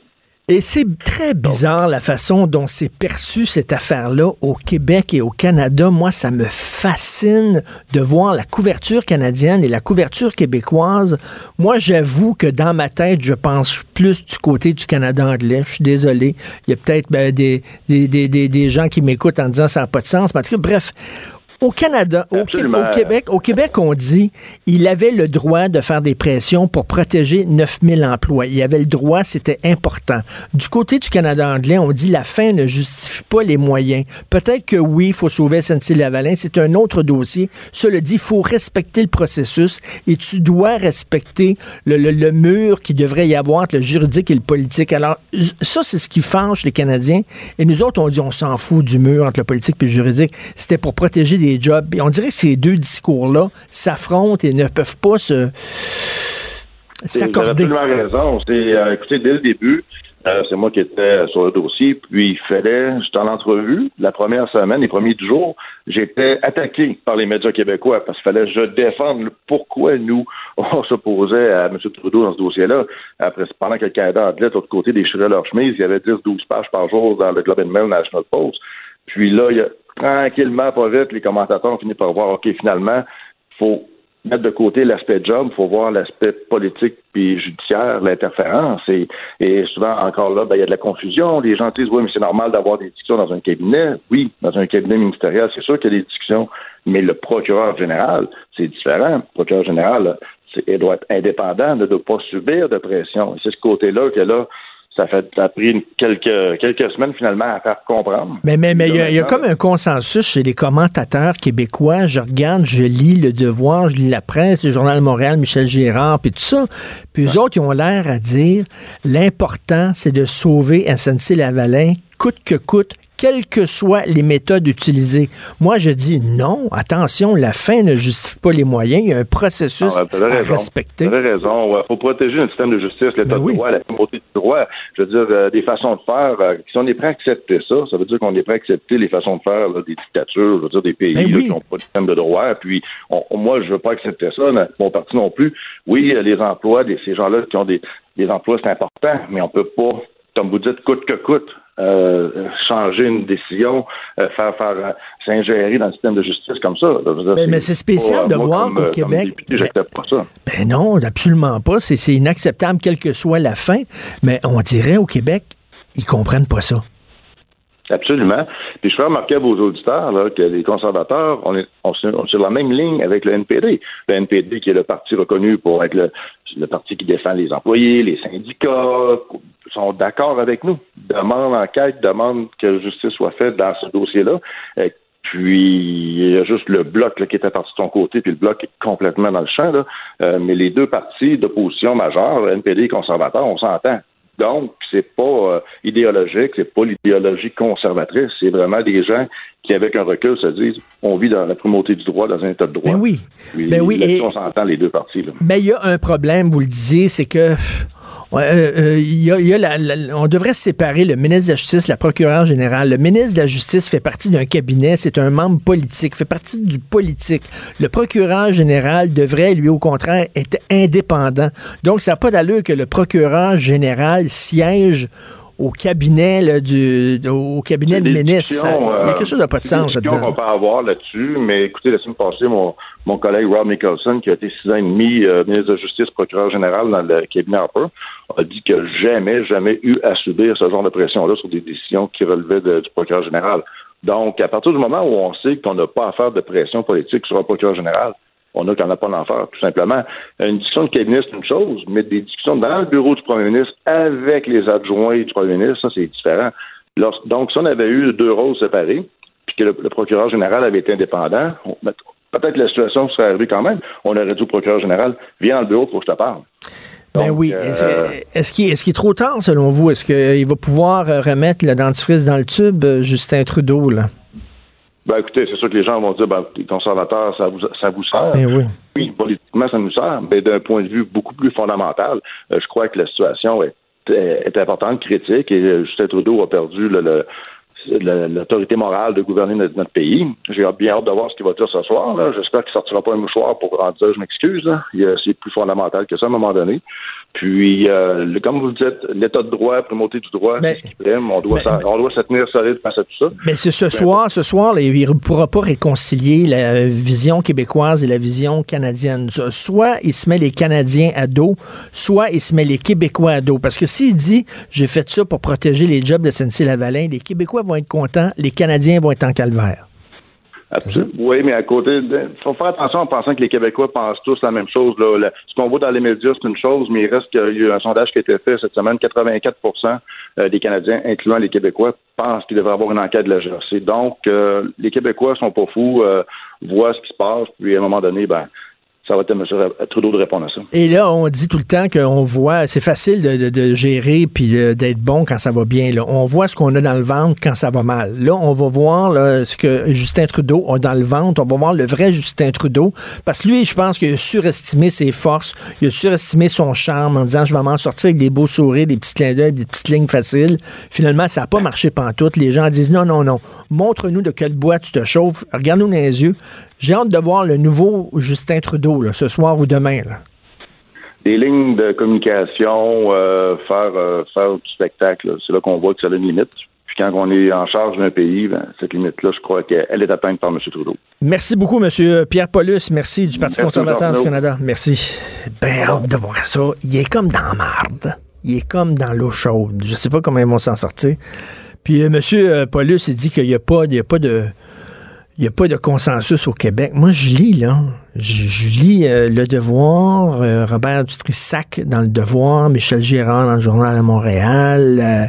Et c'est très bizarre la façon dont c'est perçu cette affaire-là au Québec et au Canada. Moi, ça me fascine de voir la couverture canadienne et la couverture québécoise. Moi, j'avoue que dans ma tête, je pense plus du côté du Canada anglais. Je suis désolé. Il y a peut-être ben, des, des, des, des, gens qui m'écoutent en disant ça n'a pas de sens. Bref, au Canada, au, Québec, au Québec, on dit il avait le droit de faire des pressions pour protéger 9000 emplois. Il avait le droit, c'était important. Du côté du Canada anglais, on dit la fin ne justifie pas les moyens. Peut-être que oui, il faut sauver SNC-Lavalin, c'est un autre dossier. Cela dit, il faut respecter le processus et tu dois respecter le, le mur qui devrait y avoir entre le juridique et le politique. Alors, ça, c'est ce qui fâche les Canadiens. Et nous autres, on dit on s'en fout du mur entre le politique et le juridique. C'était pour protéger des jobs. Et on dirait que ces deux discours-là s'affrontent et ne peuvent pas se s'accorder. Vous avez raison. Euh, écoutez, dès le début, euh, c'est moi qui étais sur le dossier, puis il fallait, j'étais en entrevue, la première semaine, les premiers jours, j'étais attaqué par les médias québécois parce qu'il fallait que je défende pourquoi nous, [laughs] on s'opposait à M. Trudeau dans ce dossier-là. Après, pendant que le Canada de l'autre côté, déchirait leur chemise, il y avait 10-12 pages par jour dans le Globe and Mail National Post. Puis là, il y a tranquillement, pas vite, les commentateurs ont fini par voir, OK, finalement, faut mettre de côté l'aspect job, il faut voir l'aspect politique puis judiciaire, l'interférence. Et, souvent, encore là, ben, il y a de la confusion. Les gens disent, oui, mais c'est normal d'avoir des discussions dans un cabinet. Oui, dans un cabinet ministériel, c'est sûr qu'il y a des discussions, mais le procureur général, c'est différent. Le procureur général, il doit être indépendant, ne doit pas subir de pression. C'est ce côté-là que là, ça, fait, ça a pris quelques, quelques semaines finalement à faire comprendre. Mais mais mais il y, a, comme un consensus chez les commentateurs québécois. Je regarde, je lis Le Devoir, je lis la presse, le Journal de Montréal, Michel Gérard, puis tout ça. Puis eux autres, ils ont l'air à dire l'important, c'est de sauver SNC Lavalin coûte que coûte, quelles que soient les méthodes utilisées. Moi, je dis non, attention, la fin ne justifie pas les moyens. Il y a un processus à respecter. Vous avez raison. Il faut protéger notre système de justice, l'état ben de droit, la primauté du droit. Je veux dire, euh, des façons de faire. Euh, si on est prêt à accepter ça, ça veut dire qu'on est prêt à accepter les façons de faire des dictatures, je veux dire, des pays ben qui n'ont pas de système de droit. Puis, moi, je ne veux pas accepter ça. Mon parti non plus. Oui, les emplois, ces gens-là qui ont des, des emplois, c'est important, mais on peut pas comme vous dites, coûte que coûte, euh, changer une décision, euh, faire, faire euh, s'ingérer dans le système de justice comme ça. mais, c'est spécial de voir qu'au Québec. pas ça. Ben non, absolument pas. C'est inacceptable, quelle que soit la fin. Mais on dirait au Québec, ils comprennent pas ça. Absolument. Puis je fais remarquer à vos auditeurs là, que les conservateurs, on est, on, sur la même ligne avec le NPD. Le NPD qui est le parti reconnu pour être le, le parti qui défend les employés, les syndicats, sont d'accord avec nous. Demande enquête, demande que justice soit faite dans ce dossier-là. Euh, puis il y a juste le bloc qui était parti de son côté, puis le bloc est complètement dans le champ. Là. Euh, mais les deux partis d'opposition majeure, NPD et conservateur, on s'entend. Donc, c'est pas euh, idéologique, c'est pas l'idéologie conservatrice, c'est vraiment des gens qui, avec un recul, se disent on vit dans la primauté du droit, dans un état de droit. Ben oui. ben oui. on s'entend les deux parties. Mais il y a un problème, vous le disiez, c'est que on devrait séparer le ministre de la Justice, la procureure générale. Le ministre de la Justice fait partie d'un cabinet, c'est un membre politique, fait partie du politique. Le procureur général devrait, lui, au contraire, être indépendant. Donc, ça n'a pas d'allure que le procureur général siège au cabinet du au cabinet de ministre. Il y a quelque chose de pas de sens là-dedans. qu'on peut avoir là-dessus, mais écoutez, laissez-moi passer mon, mon collègue Rob Nicholson, qui a été six ans et demi euh, ministre de la Justice, procureur général dans le cabinet Harper, a dit qu'il n'a jamais, jamais eu à subir ce genre de pression-là sur des décisions qui relevaient du procureur général. Donc, à partir du moment où on sait qu'on n'a pas à faire de pression politique sur un procureur général, on a qu'on n'a pas d'en faire, tout simplement. Une discussion de cabinet, c'est une chose, mais des discussions dans le bureau du premier ministre avec les adjoints du premier ministre, ça, c'est différent. donc, si on avait eu deux rôles séparés, puis que le, procureur général avait été indépendant, peut-être la situation serait arrivée quand même. On aurait dit au procureur général, viens dans le bureau pour que je te parle. ben oui. Euh, est-ce qu'il est, trop tard, selon vous? Est-ce qu'il va pouvoir euh, remettre le dentifrice dans le tube, euh, Justin Trudeau, là? Ben écoutez, c'est sûr que les gens vont dire ben, les conservateurs, ça vous, ça vous sert. Ben oui. oui, politiquement, ça nous sert, mais d'un point de vue beaucoup plus fondamental, euh, je crois que la situation est, est importante, critique, et Justin Trudeau a perdu le, l'autorité morale de gouverner notre, pays. J'ai bien hâte de voir ce qu'il va dire ce soir. J'espère qu'il ne sortira pas un mouchoir pour en dire je m'excuse. C'est plus fondamental que ça à un moment donné. Puis, euh, comme vous le dites, l'état de droit, primauté du droit, c'est ce qui prime. On doit, on doit se tenir solide face à tout ça. Mais c'est ce soir, ce soir, il ne pourra pas réconcilier la vision québécoise et la vision canadienne. Soit il se met les Canadiens à dos, soit il se met les Québécois à dos. Parce que s'il dit, j'ai fait ça pour protéger les jobs de SNC-Lavalin, les Québécois vont être contents, les Canadiens vont être en calvaire. Oui, mais à côté, il faut faire attention en pensant que les Québécois pensent tous la même chose. Là. ce qu'on voit dans les médias, c'est une chose, mais il reste qu'il y a eu un sondage qui a été fait cette semaine. 84% euh, des Canadiens, incluant les Québécois, pensent qu'il devrait y avoir une enquête de la GRC. Donc, euh, les Québécois sont pas fous, euh, voient ce qui se passe, puis à un moment donné, ben, ça va être M. Trudeau de répondre à ça. Et là, on dit tout le temps qu'on voit, c'est facile de, gérer puis d'être bon quand ça va bien. On voit ce qu'on a dans le ventre quand ça va mal. Là, on va voir ce que Justin Trudeau a dans le ventre. On va voir le vrai Justin Trudeau. Parce que lui, je pense qu'il a surestimé ses forces. Il a surestimé son charme en disant, je vais m'en sortir avec des beaux sourires, des petits clins d'œil, des petites lignes faciles. Finalement, ça n'a pas marché pantoute. Les gens disent, non, non, non. Montre-nous de quelle boîte tu te chauffes. Regarde-nous dans les yeux. J'ai hâte de voir le nouveau Justin Trudeau ce soir ou demain. Des lignes de communication, euh, faire, euh, faire du spectacle, c'est là qu'on voit que ça a une limite. Puis quand on est en charge d'un pays, ben, cette limite-là, je crois qu'elle est atteinte par M. Trudeau. Merci beaucoup, M. Pierre Paulus. Merci du Parti conservateur du Canada. Merci. Ben, hâte de voir ça. Il est comme dans la marde. Il est comme dans l'eau chaude. Je sais pas comment ils vont s'en sortir. Puis euh, M. Paulus, il dit qu'il n'y a, pas, il y a pas de il n'y a pas de consensus au Québec. Moi, je lis, là. Je, lis euh, Le Devoir, euh, Robert Dutrissac dans Le Devoir, Michel Girard dans le Journal à Montréal, euh,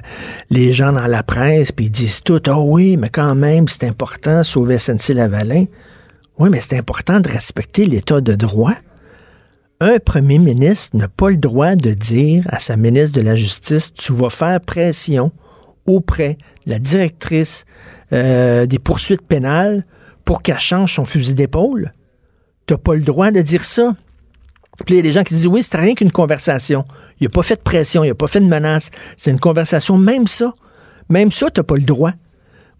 les gens dans la presse, puis ils disent tout, ah oh oui, mais quand même, c'est important, sauver SNC-Lavalin. Oui, mais c'est important de respecter l'état de droit. Un premier ministre n'a pas le droit de dire à sa ministre de la Justice, tu vas faire pression auprès de la directrice des poursuites pénales pour qu'elle change son fusil d'épaule. T'as pas le droit de dire ça. Puis il y a des gens qui disent oui, c'est rien qu'une conversation. Il a pas fait de pression, il a pas fait de menace. C'est une conversation. Même ça, même ça, t'as pas le droit.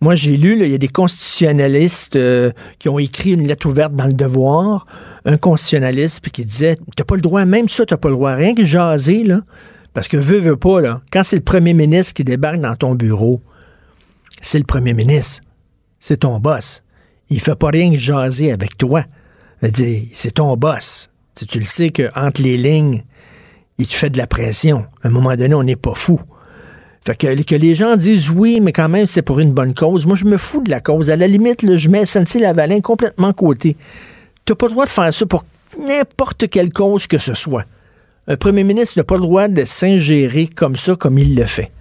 Moi, j'ai lu, il y a des constitutionnalistes euh, qui ont écrit une lettre ouverte dans le devoir, un constitutionnaliste, qui disait, t'as pas le droit, même ça, t'as pas le droit. Rien que jaser. Parce que veux, veux pas, là. Quand c'est le premier ministre qui débarque dans ton bureau, c'est le premier ministre. C'est ton boss il fait pas rien que jaser avec toi. C'est ton boss. tu le sais qu'entre les lignes, il te fait de la pression. À un moment donné, on n'est pas fou. Fait que, les gens disent oui, mais quand même, c'est pour une bonne cause. Moi, je me fous de la cause. À la limite, je mets SNC-Lavalin complètement côté. Tu n'as pas le droit de faire ça pour n'importe quelle cause que ce soit. Un premier ministre n'a pas le droit de s'ingérer comme ça, comme il le fait.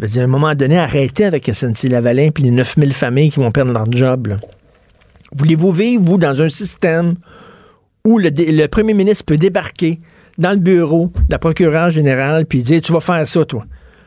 à un moment donné, arrêtez avec SNC-Lavalin puis les 9000 familles qui vont perdre leur job. Voulez-vous vivre, vous, dans un système où le, premier ministre peut débarquer dans le bureau de la procureure générale puis dire Tu vas faire ça, toi?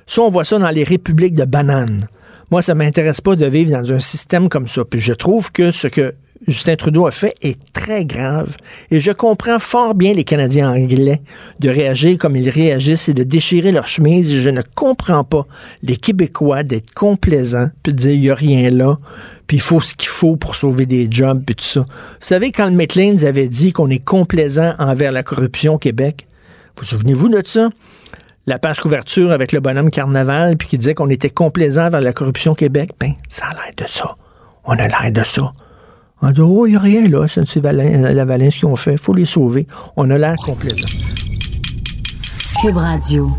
Ça, on voit ça dans les républiques de bananes. Moi, ça m'intéresse pas de vivre dans un système comme ça. Puis je trouve que ce que Justin Trudeau a fait est très grave. Et je comprends fort bien les Canadiens anglais de réagir comme ils réagissent et de déchirer leur chemise. je ne comprends pas les Québécois d'être complaisants puis de dire il n'y a rien là, puis il faut ce qu'il faut pour sauver des jobs puis tout ça. Vous savez, quand le Maitland avait dit qu'on est complaisant envers la corruption au Québec, vous souvenez-vous de ça? La page couverture avec le bonhomme Carnaval, puis qui disait qu'on était complaisant envers la corruption au Québec, ben, ça a l'air de ça. On a l'air de ça. On dit, oh, il n'y a rien là, c'est la Valence qu'ils ont fait, il faut les sauver. On a l'air complaisant. Cube Radio.